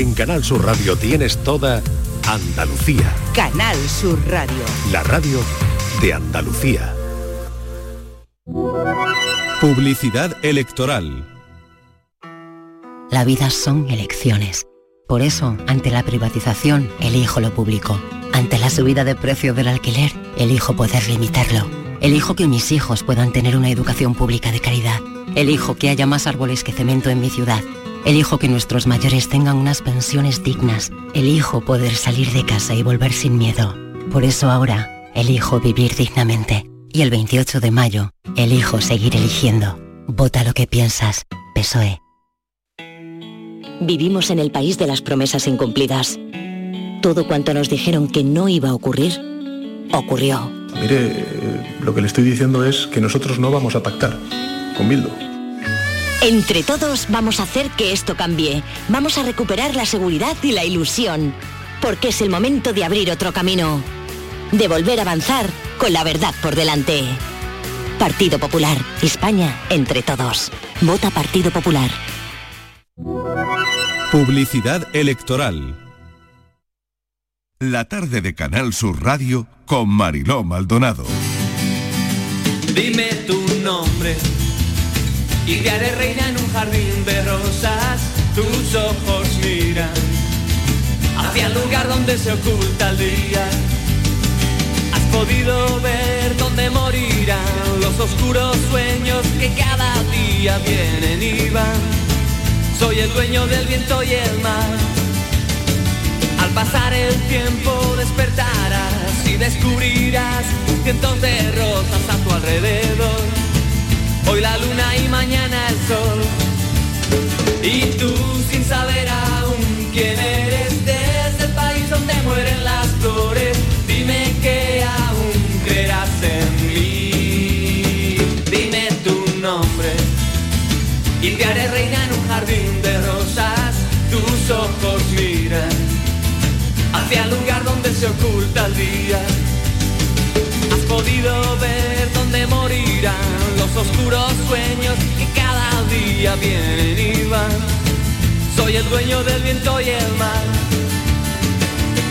En Canal Sur Radio tienes toda Andalucía. Canal Sur Radio. La radio de Andalucía. Publicidad electoral. La vida son elecciones. Por eso, ante la privatización, elijo lo público. Ante la subida de precio del alquiler, elijo poder limitarlo. Elijo que mis hijos puedan tener una educación pública de calidad. Elijo que haya más árboles que cemento en mi ciudad. Elijo que nuestros mayores tengan unas pensiones dignas. Elijo poder salir de casa y volver sin miedo. Por eso ahora, elijo vivir dignamente. Y el 28 de mayo, elijo seguir eligiendo. Vota lo que piensas. PSOE. Vivimos en el país de las promesas incumplidas. Todo cuanto nos dijeron que no iba a ocurrir, ocurrió. Mire, eh, lo que le estoy diciendo es que nosotros no vamos a pactar con Bildu. Entre todos vamos a hacer que esto cambie. Vamos a recuperar la seguridad y la ilusión. Porque es el momento de abrir otro camino. De volver a avanzar con la verdad por delante. Partido Popular. España entre todos. Vota Partido Popular. Publicidad electoral. La tarde de Canal Sur Radio con Mariló Maldonado. Dime tu nombre y te haré reina en un jardín de rosas. Tus ojos miran hacia el lugar donde se oculta el día. Has podido ver dónde morirán los oscuros sueños que cada día vienen y van. Soy el dueño del viento y el mar. Al pasar el tiempo despertarás y descubrirás cientos de rosas a tu alrededor. Hoy la luna y mañana el sol. Y tú sin saber aún quién eres desde el país donde mueren las flores. Dime que aún creerás en mí. Dime tu nombre y te haré reina en un jardín de rosas. Tus ojos miran hacia el lugar donde se oculta el día. Has podido ver dónde morirán los oscuros sueños que cada día vienen y van. Soy el dueño del viento y el mar.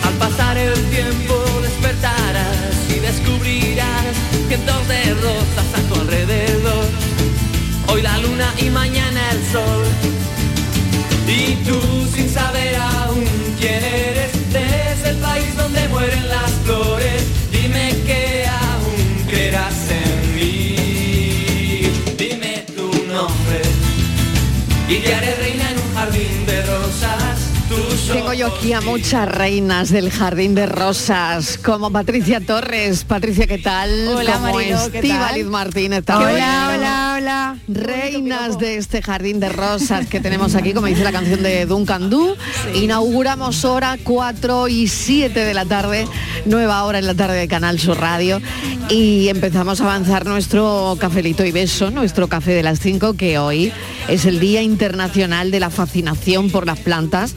Al pasar el tiempo despertarás y descubrirás cientos de rosas a tu alrededor. Hoy la luna y mañana el sol. Y tú sin saber aún quién eres desde el país donde mueren las flores, dime que aún creerás en y te haré reina Tengo yo aquí a muchas reinas del Jardín de Rosas, como Patricia Torres. Patricia, ¿qué tal? Hola, como Marilo, ¿qué Estíbaliz tal? Martínez Hola, hola, hola. Reinas de este Jardín de Rosas que tenemos aquí, como dice la canción de Duncan Du. Inauguramos hora 4 y 7 de la tarde, nueva hora en la tarde de Canal Sur Radio. Y empezamos a avanzar nuestro cafelito y beso, nuestro café de las 5, que hoy es el Día Internacional de la Fascinación por las Plantas.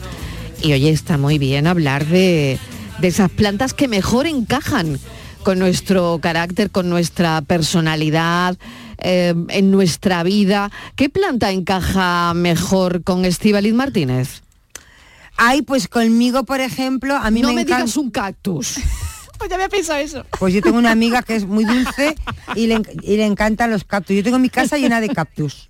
Y oye, está muy bien hablar de, de esas plantas que mejor encajan con nuestro carácter, con nuestra personalidad, eh, en nuestra vida. ¿Qué planta encaja mejor con Estíbaliz Martínez? Ay, pues conmigo, por ejemplo, a mí no me, me, encanta... digas un cactus. Pues ya había pensado eso. Pues yo tengo una amiga que es muy dulce y le, y le encantan los cactus. Yo tengo mi casa llena de cactus,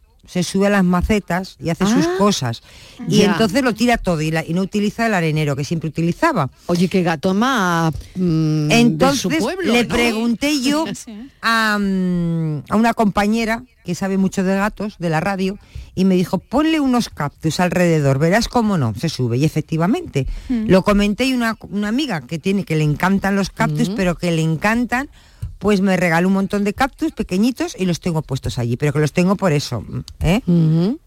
se sube a las macetas y hace sus Ah, cosas. Y ya. entonces lo tira todo y, la- y no utiliza el arenero que siempre utilizaba. Oye, qué gato más mm, Entonces de su pueblo, le ¿no? pregunté yo a, mm, a una compañera que sabe mucho de gatos, de la radio, y me dijo, ponle unos cactus alrededor, verás cómo no, se sube. Y efectivamente, Mm. lo comenté y una, una amiga que tiene, que le encantan los cactus, Mm. pero que le encantan, pues me regaló un montón de cactus pequeñitos y los tengo puestos allí, pero que los tengo por eso, ¿eh?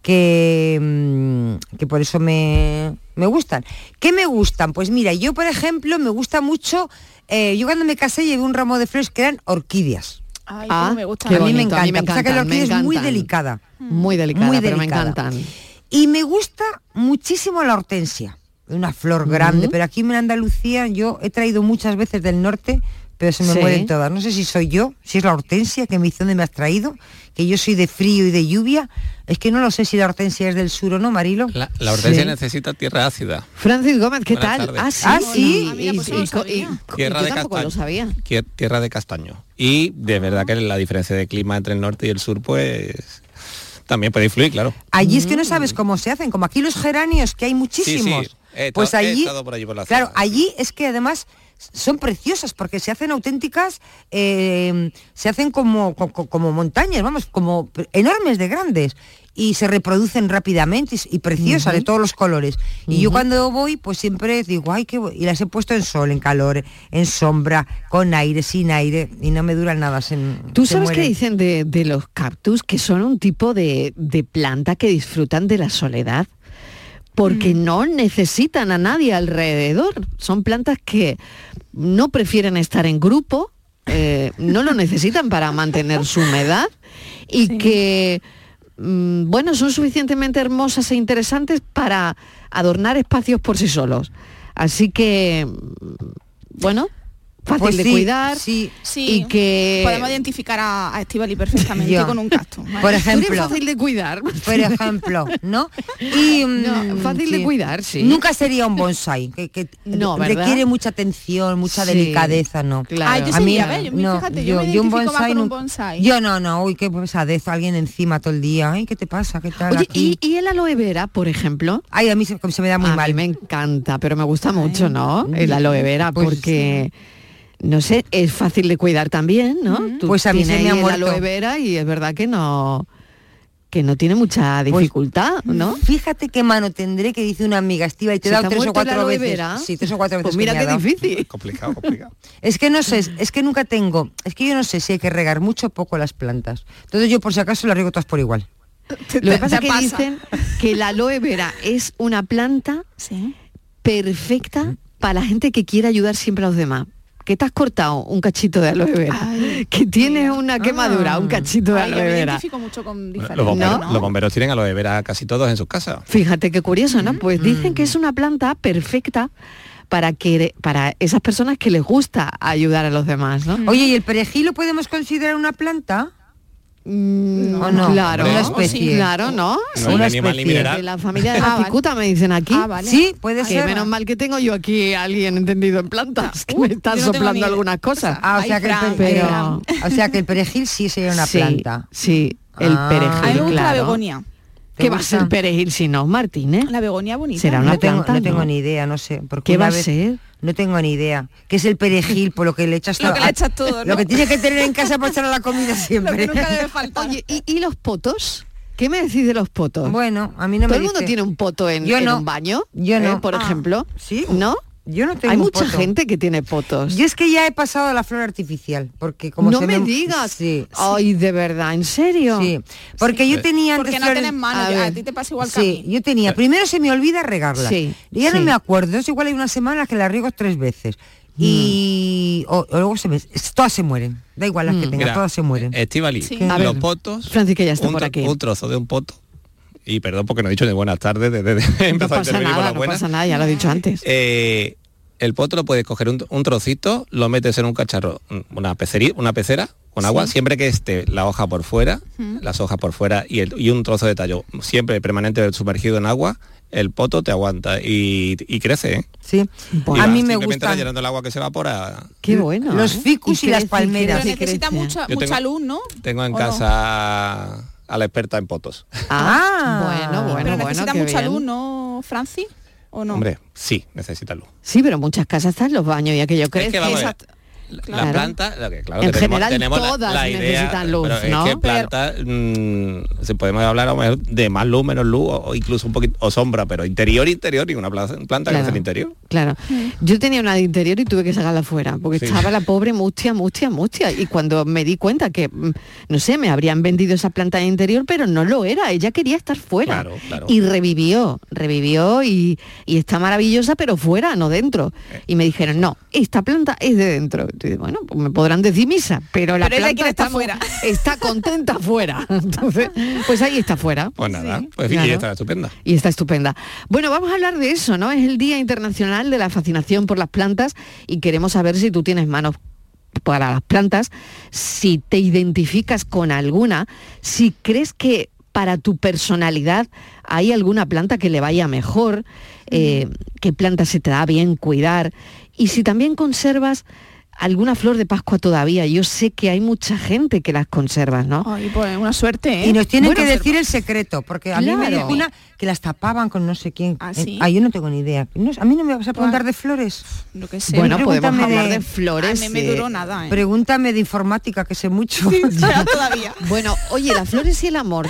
que, mm, que por eso me, me gustan. ¿Qué me gustan? Pues mira, yo por ejemplo me gusta mucho, eh, yo cuando me casé llevé un ramo de flores que eran orquídeas. Ay, Ah, cómo me gusta. qué a mí me bonito, a mí encanta. me Pasa que la encantan, orquídea es muy delicada. Muy delicada, Muy pero me delicada. encantan. Y me gusta muchísimo la hortensia. Una flor grande, pero aquí en Andalucía yo he traído muchas veces del norte, pero se me Sí. mueren todas. No sé si soy yo, si es la hortensia que me dice dónde me has traído, que yo soy de frío y de lluvia. Es que no lo sé si la hortensia es del sur o no, Marilo. La, la hortensia Sí. necesita tierra ácida. Francis Gómez, ¿qué Buenas tal? tardes. Ah, sí. Ah, sí. Ah, mira, pues no lo y co- y- sabía. co- Tierra yo de tampoco castaño. lo sabía. Tierra de castaño. Y de verdad que la diferencia de clima entre el norte y el sur, pues también puede influir, claro. Allí es que no sabes cómo se hacen, como aquí los geranios, que hay muchísimos. He pues estado- he allí, estado por allí por la claro, zona. allí es que además son preciosas porque se hacen auténticas, eh, se hacen como, co- co- como montañas, vamos, como enormes de grandes y se reproducen rápidamente y, preciosas de todos los colores. Y yo cuando voy, pues siempre digo, ay, qué bu-". y las he puesto en sol, en calor, en sombra, con aire, sin aire y no me duran nada. se- ¿Tú se sabes qué dicen de, de los cactus? Que son un tipo de, de planta que disfrutan de la soledad porque no necesitan a nadie alrededor. Son plantas que no prefieren estar en grupo, eh, no lo necesitan para mantener su humedad y Sí. que, mm, bueno, son suficientemente hermosas e interesantes para adornar espacios por sí solos. Así que, mm, bueno, fácil Pues de sí, cuidar sí. Sí, y que... podemos identificar a, a Estivali perfectamente Yo. con un cactus. ¿vale? Por Tú eres ejemplo, fácil de cuidar. por ejemplo, ¿no? Y No, mm, fácil de cuidar, sí. Nunca sería un bonsai, que, que No, ¿verdad? requiere mucha atención, mucha Sí, delicadeza, ¿no? claro. Ah, yo A mí, sería, ¿ves? Yo, no, fíjate, yo, me yo un bonsai con un no- bonsai. Yo no, no, uy, qué pesadez, alguien encima todo el día. Ay, ¿qué te pasa? ¿Qué tal Oye, aquí? ¿y, y el aloe vera, por ejemplo? Ay, a mí se, se me da muy a mal. mí me encanta, pero me gusta mucho, ¿no? El aloe vera, Pues porque... No sé, es fácil de cuidar también, ¿no? Tú Pues a mí se me ha muerto. aloe vera y es verdad que no que no tiene mucha Pues, dificultad, ¿no? Fíjate qué mano tendré que dice una amiga estiva y te he ¿Se dado tres o cuatro aloe veces. vera? Sí, tres o cuatro veces. Pues que mira qué difícil. Complicado, complicado. Es que no sé, es que nunca tengo, es que yo no sé si hay que regar mucho o poco las plantas. Entonces yo por si acaso las riego todas por igual. Lo que pasa es que pasa. dicen que el aloe vera es una planta Sí. perfecta para la gente que quiere ayudar siempre a los demás. Que te has cortado un cachito de aloe vera, Ay, que tienes una quemadura, Ah. un cachito de Ay, yo aloe me vera. identifico mucho con diferentes. Los bomberos, ¿no? los bomberos tienen aloe vera casi todos en sus casas. Fíjate qué curioso, ¿no? Pues dicen Mm. que es una planta perfecta para que para esas personas que les gusta ayudar a los demás, ¿no? Oye, ¿y el perejil lo podemos considerar una planta? Mm, ¿O no? Claro, Una especie. claro, ¿no? No una especie. De la familia de Ah, la vale. cicuta me dicen aquí. Ah, vale. Sí, puede Que ser. menos mal que tengo yo aquí a alguien entendido en plantas, que Uh, me está yo no tengo soplando algunas cosas. Ah, o Ay, sea, que el pero- o sea que el perejil sí sería una Sí, planta. Sí, el Ah. perejil, A mí me gusta la claro. begonia. ¿Qué ¿Te va a ser perejil si no, Martínez? La begonia bonita. Será una no tengo, ni idea, no sé. Porque ¿Qué va a ser? No tengo ni idea. ¿Qué es el perejil por lo que le echas Lo todo- que le echas todo, Lo que tienes que tener en casa para echar a la comida Lo siempre. que nunca debe faltar. Oye, ¿y, y los potos? ¿Qué me decís de los potos? Bueno, a mí no Todo me el mundo tiene un poto en, Yo en un baño. Yo ¿eh? no. Por Ah, ejemplo. ¿sí? ¿No? Yo no tengo Hay mucha poto. gente que tiene potos. Yo es que ya he pasado a la flor artificial, porque como no se me digas. Sí. Ay, de verdad, ¿en serio? Sí, porque yo tenía antes Porque no flores- tienes mano, A ya, a, ver. ti te pasa igual que a Sí, mí. yo tenía. Primero se me olvida regarlas. Sí, Y ya sí. no me acuerdo. Es igual hay una semana que las riego tres veces. Y o, o luego se me, todas se mueren. Da igual las que tenga, Mira, todas se mueren. Estivali, los potos, Francis, que ya está un, por aquí. un trozo de un poto, y perdón porque no he dicho de buenas tardes, desde de, No empezar a pasa intervenir por nada, la no buena. pasa nada, ya lo he dicho antes. Eh, el poto lo puedes coger un, un trocito, lo metes en un cacharro, una, peceri- una pecera con agua, siempre que esté la hoja por fuera, las hojas por fuera y, el- y un trozo de tallo, siempre permanente sumergido en agua, el poto te aguanta y, y crece. ¿eh? Sí. Y a mí me gustan rellenando el agua que se evapora. Qué bueno. los ¿eh? ficus y las crece, palmeras. Pero necesita mucha, Yo mucha tengo- luz, ¿no? Tengo en ¿O no? A la experta en potos. Ah, bueno, bueno, Pero bueno, necesita mucha bien. luz, ¿no, Francis? ¿O no? Hombre, sí, necesita luz. Sí, pero en muchas casas están los baños y aquello crece. Es que vamos Exacto. La Claro. planta, lo que, claro En que tenemos, general, tenemos todas la, idea, necesitan luz, pero ¿no? es que planta, mm, se podemos hablar a lo mejor de más luz, menos luz, o, o incluso un poquito, o sombra, pero interior, interior, y una planta, planta que Claro. es el interior. Claro. Yo tenía una de interior y tuve que sacarla fuera, porque Sí. estaba la pobre mustia, mustia, mustia. Y cuando me di cuenta que, mm, no sé, me habrían vendido esa planta de interior, pero no lo era, ella quería estar fuera. Claro, claro. Y revivió, revivió y, y está maravillosa, pero fuera, no dentro. Eh. Y me dijeron, no, esta planta es de dentro. Bueno, pues me podrán decir misa, pero la Pero planta está, fuera. está contenta fuera. Entonces, pues ahí está fuera. Pues nada, pues Claro. y está estupenda. Y está estupenda. Bueno, vamos a hablar de eso, ¿no? Es el Día Internacional de la Fascinación por las Plantas y queremos saber si tú tienes manos para las plantas, si te identificas con alguna, si crees que para tu personalidad hay alguna planta que le vaya mejor, eh, qué planta se te da bien cuidar y si también conservas alguna flor de Pascua todavía. Yo sé que hay mucha gente que las conserva, ¿no? Ay, pues una suerte, ¿eh? Y nos tienen Bueno, que decir el secreto, porque a mí me dijo una que las tapaban con no sé quién. ¿Ah, Eh, sí? ah, yo no tengo ni idea. No, a mí no me vas a preguntar de flores. Lo que sé. Bueno, podemos hablar de- de flores. A mí me eh, duró nada, ¿eh? Pregúntame de informática, que sé mucho. Todavía. Bueno, oye, las flores y el amor.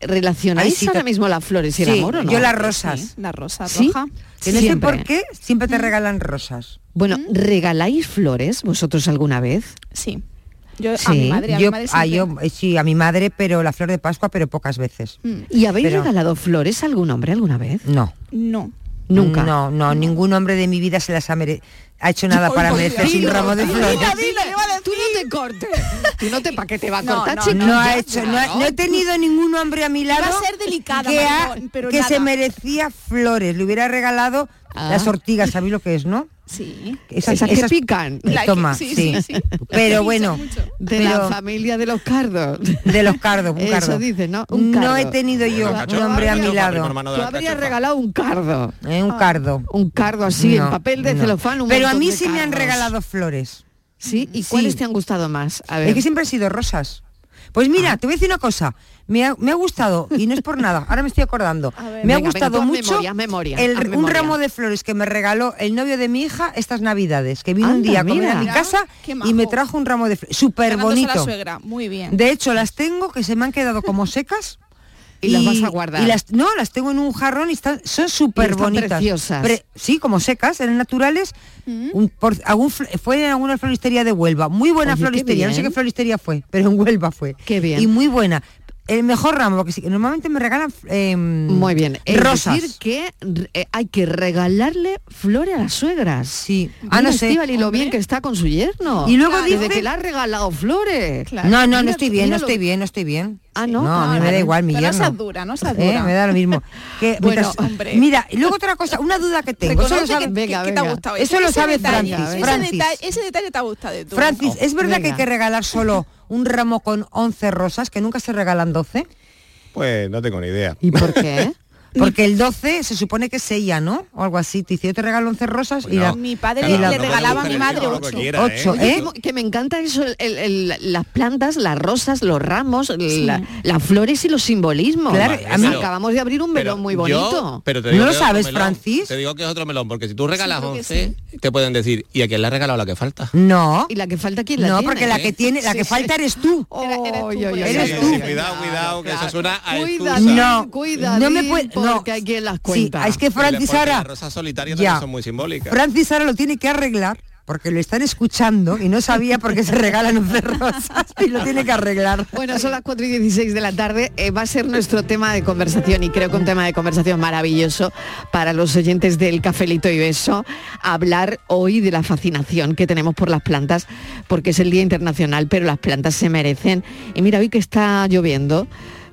¿Relacionáis Ay, sí, ahora mismo las flores y el Sí, amor o no? yo las rosas. Sí, la rosa roja. Que no sé Siempre. por qué siempre te regalan rosas. Bueno, ¿regaláis flores vosotros alguna vez? Sí. Yo a Sí. mi madre, a yo, mi madre ah, yo, sí, a mi madre, pero la flor de Pascua, pero pocas veces. Mm, ¿Y habéis Pero- regalado flores a algún hombre alguna vez? No. No. Nunca. No, no, ningún hombre de mi vida se las ha, mere- ha hecho nada para merecerse un ramo de flores. dilo, dilo, Tú no te cortes. Tú no te pa' qué te va a No, cortar, no, chiquilla? No ha hecho, no, no he tenido ningún hombre a mi lado Iba a ser delicada, que, ha- pero que se merecía flores. Le hubiera regalado Ah. las ortigas, ¿sabéis lo que es, no? Sí. Esas que pican. La que- Toma, sí, sí. sí, sí. Pero bueno. De pero- la familia de los cardos. de los cardos, un Eso cardo. dices, ¿no? Un no cardo. he tenido yo un hombre a mi lado. Tú habrías regalado un cardo. Eh, un cardo. Un cardo así, en No, papel de no. celofán. un Pero a mí sí me han regalado flores. ¿Sí? ¿Y Sí. cuáles te han gustado más? A ver. Es que siempre han sido rosas. Pues mira, Ah. te voy a decir una cosa. Me ha, me ha gustado, y no es por nada, ahora me estoy acordando. Ver. me ha gustado venga, mucho memoria, haz memoria, el- haz un memoria. ramo de flores que me regaló el novio de mi hija estas navidades, que vino un día a comer mira. a mi casa y me trajo un ramo de flores. Súper bonito. suegra. Muy bien. De hecho, las tengo que se me han quedado como secas. Y las vas a guardar. y las, no, las tengo en un jarrón y están, son súper bonitas. preciosas. Pre- sí, como secas, eran naturales. Un- por- algún fl- fue en alguna floristería de Huelva. Muy buena Oye, floristería. No sé qué floristería fue, pero en Huelva fue. Qué bien. Y muy buena. El mejor ramo, porque sí, que normalmente me regalan eh, Muy bien. Es rosas. decir que eh, hay que regalarle flores a las suegras. Sí. Ah, no sé. y lo Hombre. bien que está con su yerno. Y luego Claro. Desde dice- que le ha regalado flores. Claro. No, no, no estoy bien, no estoy bien, no estoy bien. Ah, ¿no? No, a mí me da igual mi Pero no seas dura, no Eh, dura. me da lo mismo. Que Bueno, mientras- hombre. Mira, y luego otra cosa, una duda que tengo. Eso lo sabe- que, venga, que- que te ha venga. gustado. Eso Ese- lo ese sabe detalle, Francis, Ese, Francis. detalle, ese detalle te ha gustado de tú. Francis, ¿es verdad que hay que regalar solo un ramo con 11 rosas, que nunca se regalan 12? Pues no tengo ni idea. ¿Y por qué? Porque el 12 se supone que es ella, ¿no? O algo así. Te dice, yo te regalo 11 rosas y la... Mi padre le, regalaba a mi madre lo que ocho. quiera, Ocho, ¿eh? Oye, ¿eh? que- que me encanta eso, el- el- las plantas, las rosas, los ramos, la- las flores y los simbolismos. Claro, a mí- Acabamos de abrir un melón muy yo- bonito. pero te ¿No lo es sabes, melón. Francis? Te digo que es otro melón, porque si tú regalas 11, te pueden decir, ¿y a quién le has regalado la que falta? No, ¿Y la que falta quién la no, tiene? porque la que tiene, la Sí, que sí. falta eres tú. Oh, Eres- Cuidado, cuidado, que eso suena a Cuidadín, excusa. No, no me puede- no. porque hay quien las Sí, cuenta. es que Francis solitarias Ya. son muy simbólicas. Francis ahora lo tiene que arreglar porque lo están escuchando y no sabía por qué se regalan 11 rosas y lo tiene que arreglar. Bueno, son las 4 y 16 de la tarde. eh, va a ser nuestro tema de conversación y creo que un tema de conversación maravilloso para los oyentes del Cafelito y Beso. Hablar hoy de la fascinación que tenemos por las plantas, porque es el Día Internacional, pero las plantas se merecen. Y mira, hoy que está lloviendo,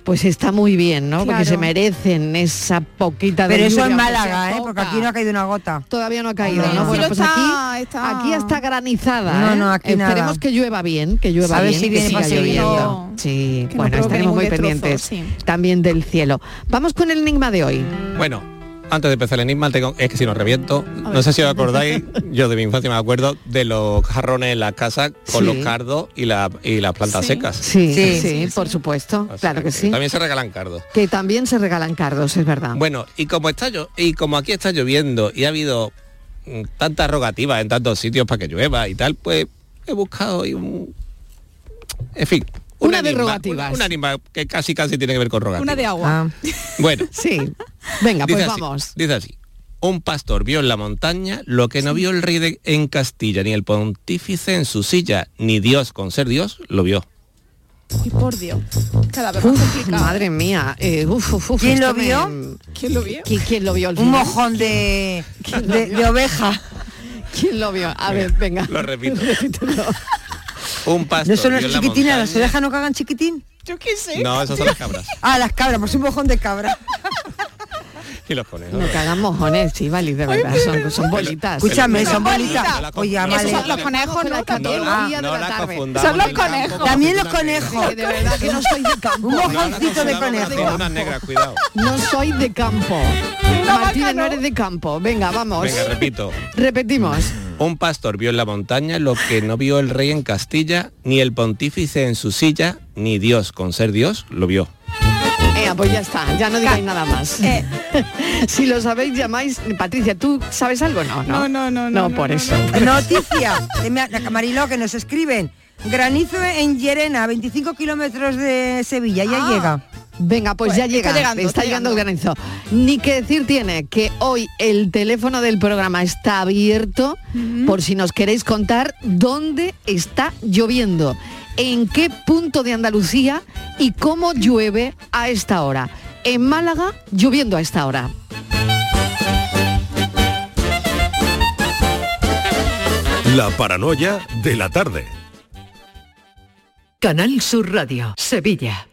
pues está muy bien, ¿no? Porque se merecen esa poquita de Pero eso en Málaga, ¿eh? porque aquí no ha caído una gota. Todavía no ha caído, ¿no? no. Bueno, pues aquí, está- aquí está granizada. No, ¿eh? no, aquí Esperemos nada. que llueva bien, que llueva A ver bien, si que viene siga para seguir. lloviendo. Sí, Que bueno, estaremos muy pendientes sí. también del cielo. Vamos con el enigma de hoy. Bueno, antes de empezar el enigma, tengo, es que si no reviento, no sé si os acordáis, yo de mi infancia me acuerdo de los jarrones en la casa con Sí. los cardos y, la, y las plantas Sí. secas. Sí, sí, Sí, por supuesto, claro que sí. También se regalan cardos. Que también se regalan cardos, es verdad. Bueno, y como está yo, y como aquí está lloviendo y ha habido mm, tantas rogativas en tantos sitios para que llueva y tal, pues he buscado hoy un en fin, un Una de enigma, rogativas. Un, un enigma que casi casi tiene que ver con rogativas. Una de agua. Ah, Bueno, Sí. Venga, pues así, vamos. dice así. Un pastor vio en la montaña lo que no vio el rey de- en Castilla, ni el pontífice en su silla, ni Dios con ser Dios, lo vio. Y por Dios. Cada vez más Uf, complicado. madre mía. eh, uf, uf, uf, ¿Quién lo me-? ¿Quién lo vio? ¿Qui- ¿Quién lo vio un mojón de, de, de oveja. ¿Quién lo vio? A ver, venga. Lo repito. Repítelo. Un pastor ¿No son las chiquitinas? ¿Las orejas no cagan chiquitín? Yo qué sé. No, esas son las cabras. Ah, las cabras, pues un mojón de cabra. Y los conejos. No cagan mojones, sí, Vali, de verdad, son, son bolitas. Escúchame, son bolitas. Oye. Esos son los conejos, ¿no? La- día de no la confundamos Son los conejos. con También los conejos. De verdad que no soy de campo. Un mojoncito de conejo. No soy de campo. Martina, no eres de campo. Venga, vamos. Venga, repito. Repetimos. Un pastor vio en la montaña lo que no vio el rey en Castilla, ni el pontífice en su silla, ni Dios, con ser Dios, lo vio. Eh, pues ya está, ya no digáis nada más. Eh. si lo sabéis, llamáis. Patricia, ¿tú sabes algo? No, no. No, no, no, No, no, por no, eso. Noticia de Camariló que nos escriben. Granizo en Llerena, 25 kilómetros de Sevilla, ya Ah. llega. Venga, pues, Pues ya está llega, llegando, está, está llegando el granizo. Ni que decir tiene que hoy el teléfono del programa está abierto por si nos queréis contar dónde está lloviendo, en qué punto de Andalucía y cómo llueve a esta hora. En Málaga, lloviendo a esta hora. La paranoia de la tarde. Canal Sur Radio, Sevilla.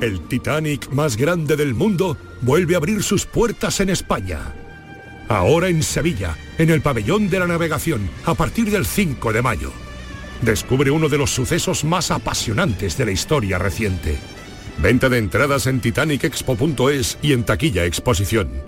El Titanic más grande del mundo vuelve a abrir sus puertas en España. Ahora en Sevilla, en el pabellón de la navegación, a partir del 5 de mayo. Descubre uno de los sucesos más apasionantes de la historia reciente. Venta de entradas en titanicexpo.es y en taquilla exposición.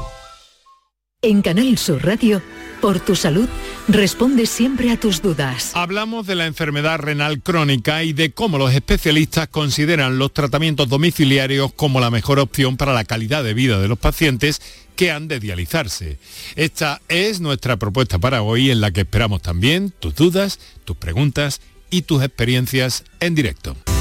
En Canal Sur Radio, por tu salud, responde siempre a tus dudas. Hablamos de la enfermedad renal crónica y de cómo los especialistas consideran los tratamientos domiciliarios como la mejor opción para la calidad de vida de los pacientes que han de dializarse. Esta es nuestra propuesta para hoy en la que esperamos también tus dudas, tus preguntas y tus experiencias en directo.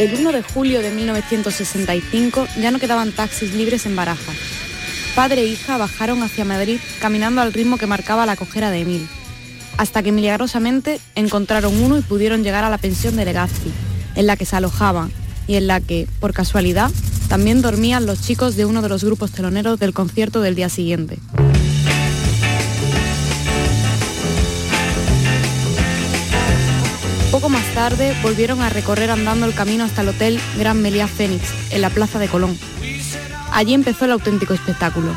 El 1 de julio de 1965 ya no quedaban taxis libres en Baraja. Padre e hija bajaron hacia Madrid caminando al ritmo que marcaba la cojera de Emil, hasta que milagrosamente encontraron uno y pudieron llegar a la pensión de Legazpi, en la que se alojaban y en la que, por casualidad, también dormían los chicos de uno de los grupos teloneros del concierto del día siguiente. Tarde volvieron a recorrer andando el camino hasta el Hotel Gran Meliá Fénix, en la Plaza de Colón. Allí empezó el auténtico espectáculo.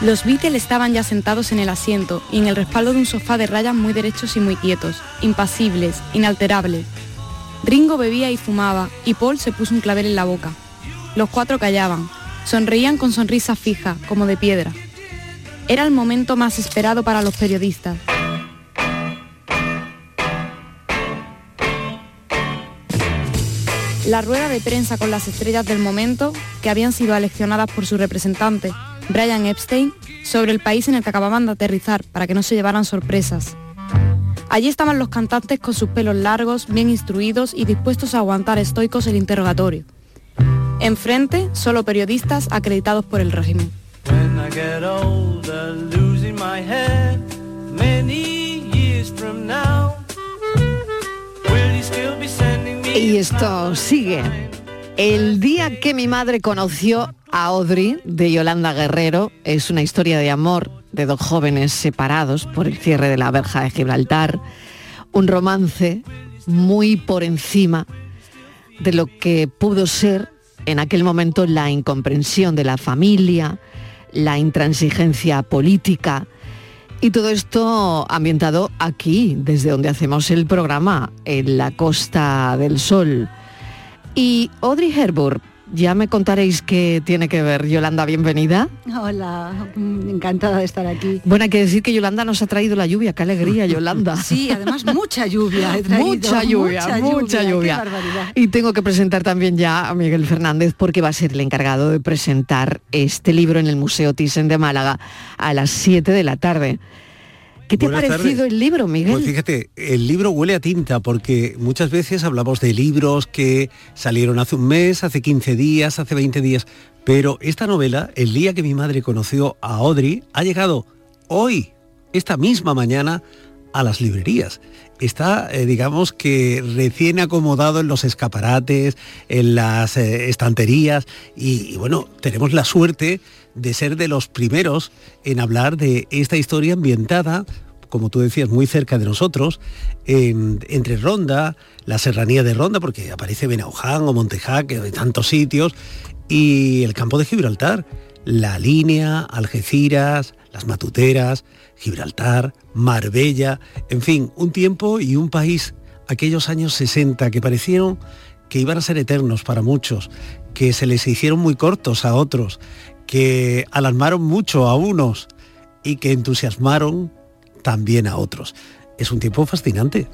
Los Beatles estaban ya sentados en el asiento y en el respaldo de un sofá de rayas muy derechos y muy quietos, impasibles, inalterables. Ringo bebía y fumaba y Paul se puso un clavel en la boca. Los cuatro callaban, sonreían con sonrisa fija, como de piedra. Era el momento más esperado para los periodistas. La rueda de prensa con las estrellas del momento, que habían sido aleccionadas por su representante, Brian Epstein, sobre el país en el que acababan de aterrizar para que no se llevaran sorpresas. Allí estaban los cantantes con sus pelos largos, bien instruidos y dispuestos a aguantar estoicos el interrogatorio. Enfrente, solo periodistas acreditados por el régimen. Y esto sigue. El día que mi madre conoció a Audrey de Yolanda Guerrero es una historia de amor de dos jóvenes separados por el cierre de la verja de Gibraltar, un romance muy por encima de lo que pudo ser en aquel momento la incomprensión de la familia, la intransigencia política y todo esto ambientado aquí, desde donde hacemos el programa, en la Costa del Sol. Y Audrey Hepburn, ya me contaréis qué tiene que ver. Yolanda, bienvenida. Hola, encantada de estar aquí. Bueno, hay que decir que Yolanda nos ha traído la lluvia. Qué alegría, Yolanda. Sí, además mucha lluvia he traído. Mucha lluvia, mucha lluvia. barbaridad. Y tengo que presentar también ya a Miguel Fernández porque va a ser el encargado de presentar este libro en el Museo Thyssen de Málaga a las 7 de la tarde. ¿Qué te Buenas ha parecido tardes. el libro, Miguel? Pues fíjate, el libro huele a tinta porque muchas veces hablamos de libros que salieron hace un mes, hace 15 días, hace 20 días, pero esta novela, el día que mi madre conoció a Audrey, ha llegado hoy, esta misma mañana, a las librerías. Está, eh, digamos que recién acomodado en los escaparates, en las eh, estanterías y, bueno, tenemos la suerte de ser de los primeros en hablar de esta historia ambientada como tú decías, muy cerca de nosotros, en- entre Ronda, la serranía de Ronda, porque aparece Benauján o Montejaque, de tantos sitios, y el campo de Gibraltar, la línea, Algeciras, las Matuteras, Gibraltar, Marbella, en fin, un tiempo y un país, aquellos años 60 que parecieron que iban a ser eternos para muchos, que se les hicieron muy cortos a otros, que alarmaron mucho a unos y que entusiasmaron también a otros. Es un tiempo fascinante.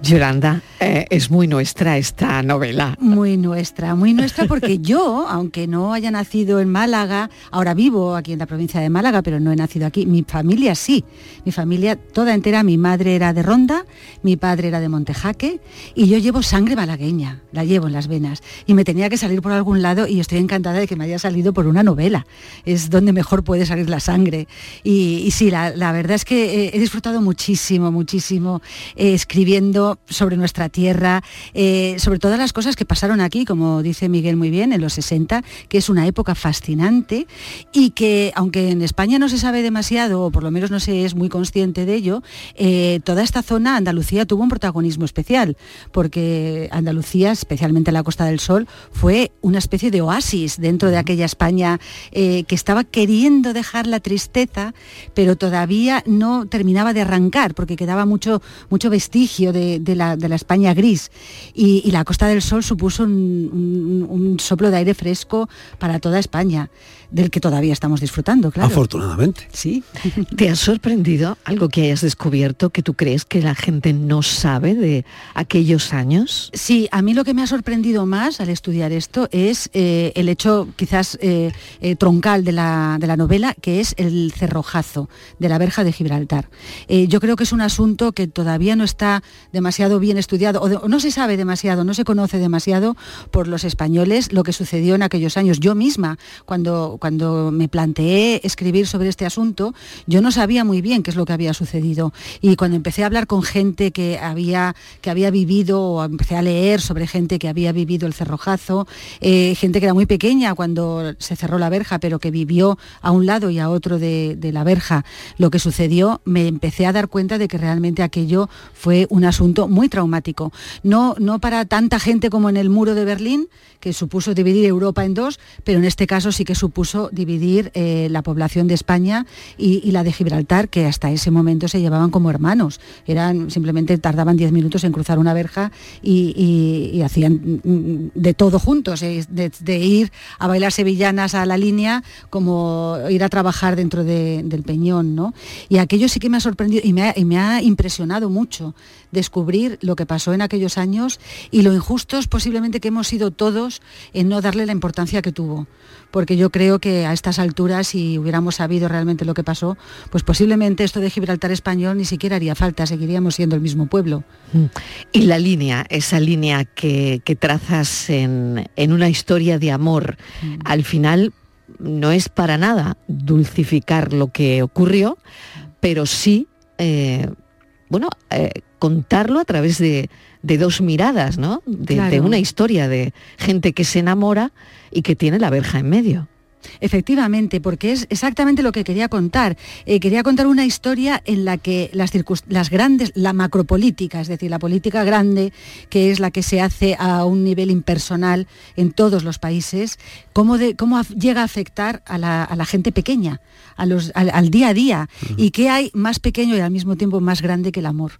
Yolanda, eh, es muy nuestra esta novela. Muy nuestra, muy nuestra porque yo, aunque no haya nacido en Málaga, ahora vivo aquí en la provincia de Málaga, pero no he nacido aquí, mi familia sí, mi familia toda entera, mi madre era de Ronda, mi padre era de Montejaque y yo llevo sangre malagueña, la llevo en las venas y me tenía que salir por algún lado y estoy encantada de que me haya salido por una novela, es donde mejor puede salir la sangre. Y, y sí, la, la verdad es que eh, he disfrutado muchísimo, muchísimo eh, escribiendo sobre nuestra tierra, eh, sobre todas las cosas que pasaron aquí, como dice Miguel muy bien, en los 60, que es una época fascinante y que, aunque en España no se sabe demasiado, o por lo menos no se es muy consciente de ello, eh, toda esta zona, Andalucía, tuvo un protagonismo especial, porque Andalucía, especialmente la Costa del Sol, fue una especie de oasis dentro de aquella España eh, que estaba queriendo dejar la tristeza, pero todavía no terminaba de arrancar, porque quedaba mucho, mucho vestigio de, de la, de la España gris. Y, y la Costa del Sol supuso un, un- un soplo de aire fresco para toda España, del que todavía estamos disfrutando, claro. Afortunadamente. Sí. ¿Te ha sorprendido algo que hayas descubierto que tú crees que la gente no sabe de aquellos años? Sí, a mí lo que me ha sorprendido más al estudiar esto es eh, el hecho quizás eh, eh, troncal de la, de la novela, que es el cerrojazo de la verja de Gibraltar. Eh, yo creo que es un asunto que todavía no está demasiado bien estudiado, o, no se sabe demasiado, no se conoce demasiado por los españoles lo que sucedió en aquellos años. Yo misma, cuando, cuando me planteé escribir sobre este asunto, yo no sabía muy bien qué es lo que había sucedido. Y cuando empecé a hablar con gente que había, que había vivido, o empecé a leer sobre gente que había vivido el cerrojazo, eh, gente que era muy pequeña cuando se cerró la verja, pero que vivió a un lado y a otro de la verja lo que sucedió, me empecé a dar cuenta de que realmente aquello fue un asunto muy traumático. No, no para tanta gente como en el muro de Berlín, que supuso dividir Europa en dos, pero en este caso sí que supuso dividir eh, la población de España y, la de Gibraltar, que hasta ese momento se llevaban como hermanos. Eran simplemente tardaban 10 minutos en cruzar una verja y, hacían mm, de todo juntos, de, ir a bailar sevillanas a la línea como ir a trabajar dentro de- del peñón, ¿no? Y aquello sí que me ha sorprendido y me ha, y me ha impresionado mucho descubrir lo que pasó en aquellos años y lo injustos posiblemente que hemos sido todos en no darle la importancia que tuvo porque yo creo que a estas alturas, si hubiéramos sabido realmente lo que pasó, pues posiblemente esto de Gibraltar español ni siquiera haría falta, seguiríamos siendo el mismo pueblo. Mm. Y la línea, esa línea que, trazas en, una historia de amor, mm. al final no es para nada dulcificar lo que ocurrió, pero sí, eh, bueno, eh, contarlo a través de, dos miradas, ¿no? de, una historia de gente que se enamora y que tiene la verja en medio. Efectivamente, porque es exactamente lo que quería contar. Eh, quería contar una historia en la que las, las grandes, la macropolítica, es decir, la política grande, que es la que se hace a un nivel impersonal en todos los países, cómo, de, cómo llega a afectar a la, gente pequeña, a los, al, día a día, y qué hay más pequeño y al mismo tiempo más grande que el amor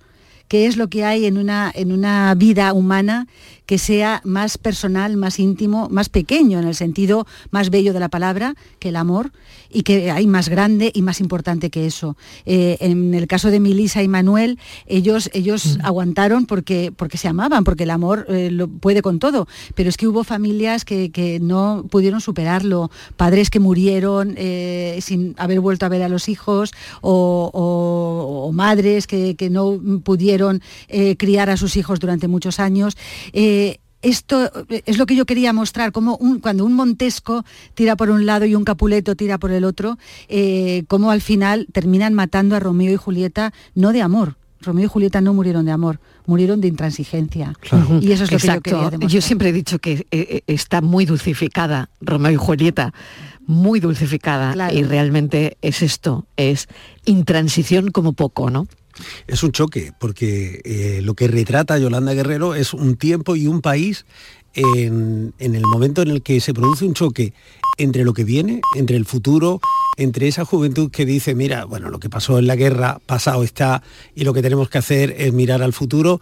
qué es lo que hay en una, en una vida humana que sea más personal, más íntimo, más pequeño en el sentido más bello de la palabra que el amor y que hay más grande y más importante que eso. Eh, en el caso de Milisa y Manuel, ellos, ellos mm. aguantaron porque, porque se amaban, porque el amor eh, lo puede con todo, pero es que hubo familias que, no pudieron superarlo, padres que murieron eh, sin haber vuelto a ver a los hijos o, madres que, no pudieron criar a sus hijos durante muchos años esto es lo que yo quería mostrar, como cuando un Montesco tira por un lado y un Capuleto tira por el otro, eh, cómo al final terminan matando a Romeo y Julieta, no de amor. Romeo y Julieta no murieron de amor, murieron de intransigencia. Y eso es lo que yo quería demostrar. Yo siempre he dicho que eh, eh, está muy dulcificada Romeo y Julieta, muy dulcificada. Y realmente es esto, es intransición como poco, ¿no? Es un choque, porque eh, lo que retrata Yolanda Guerrero es un tiempo y un país en, el momento en el que se produce un choque entre lo que viene, entre el futuro, entre esa juventud que dice, mira, bueno, lo que pasó en la guerra, pasado está, y lo que tenemos que hacer es mirar al futuro,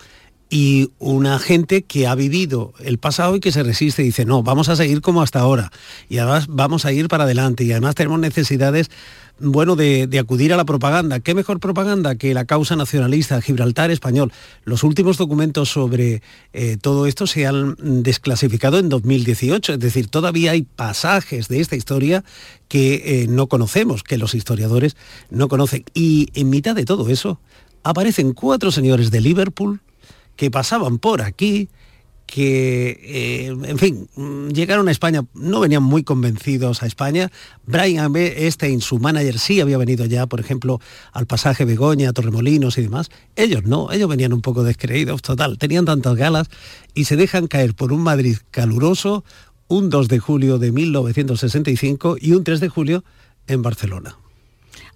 y una gente que ha vivido el pasado y que se resiste y dice, no, vamos a seguir como hasta ahora, y además vamos a ir para adelante, y además tenemos necesidades bueno, de, acudir a la propaganda. ¿Qué mejor propaganda que la causa nacionalista Gibraltar español? Los últimos documentos sobre eh, todo esto se han desclasificado en 2018, es decir, todavía hay pasajes de esta historia que eh, no conocemos, que los historiadores no conocen. Y en mitad de todo eso aparecen cuatro señores de Liverpool que pasaban por aquí, que, eh, en fin, llegaron a España, no venían muy convencidos a España. Brian Stein, su manager, sí había venido ya, por ejemplo, al pasaje Begoña, Torremolinos y demás. Ellos no, ellos venían un poco descreídos, total, tenían tantas galas y se dejan caer por un Madrid caluroso un 2 de julio de 1965 y un 3 de julio en Barcelona.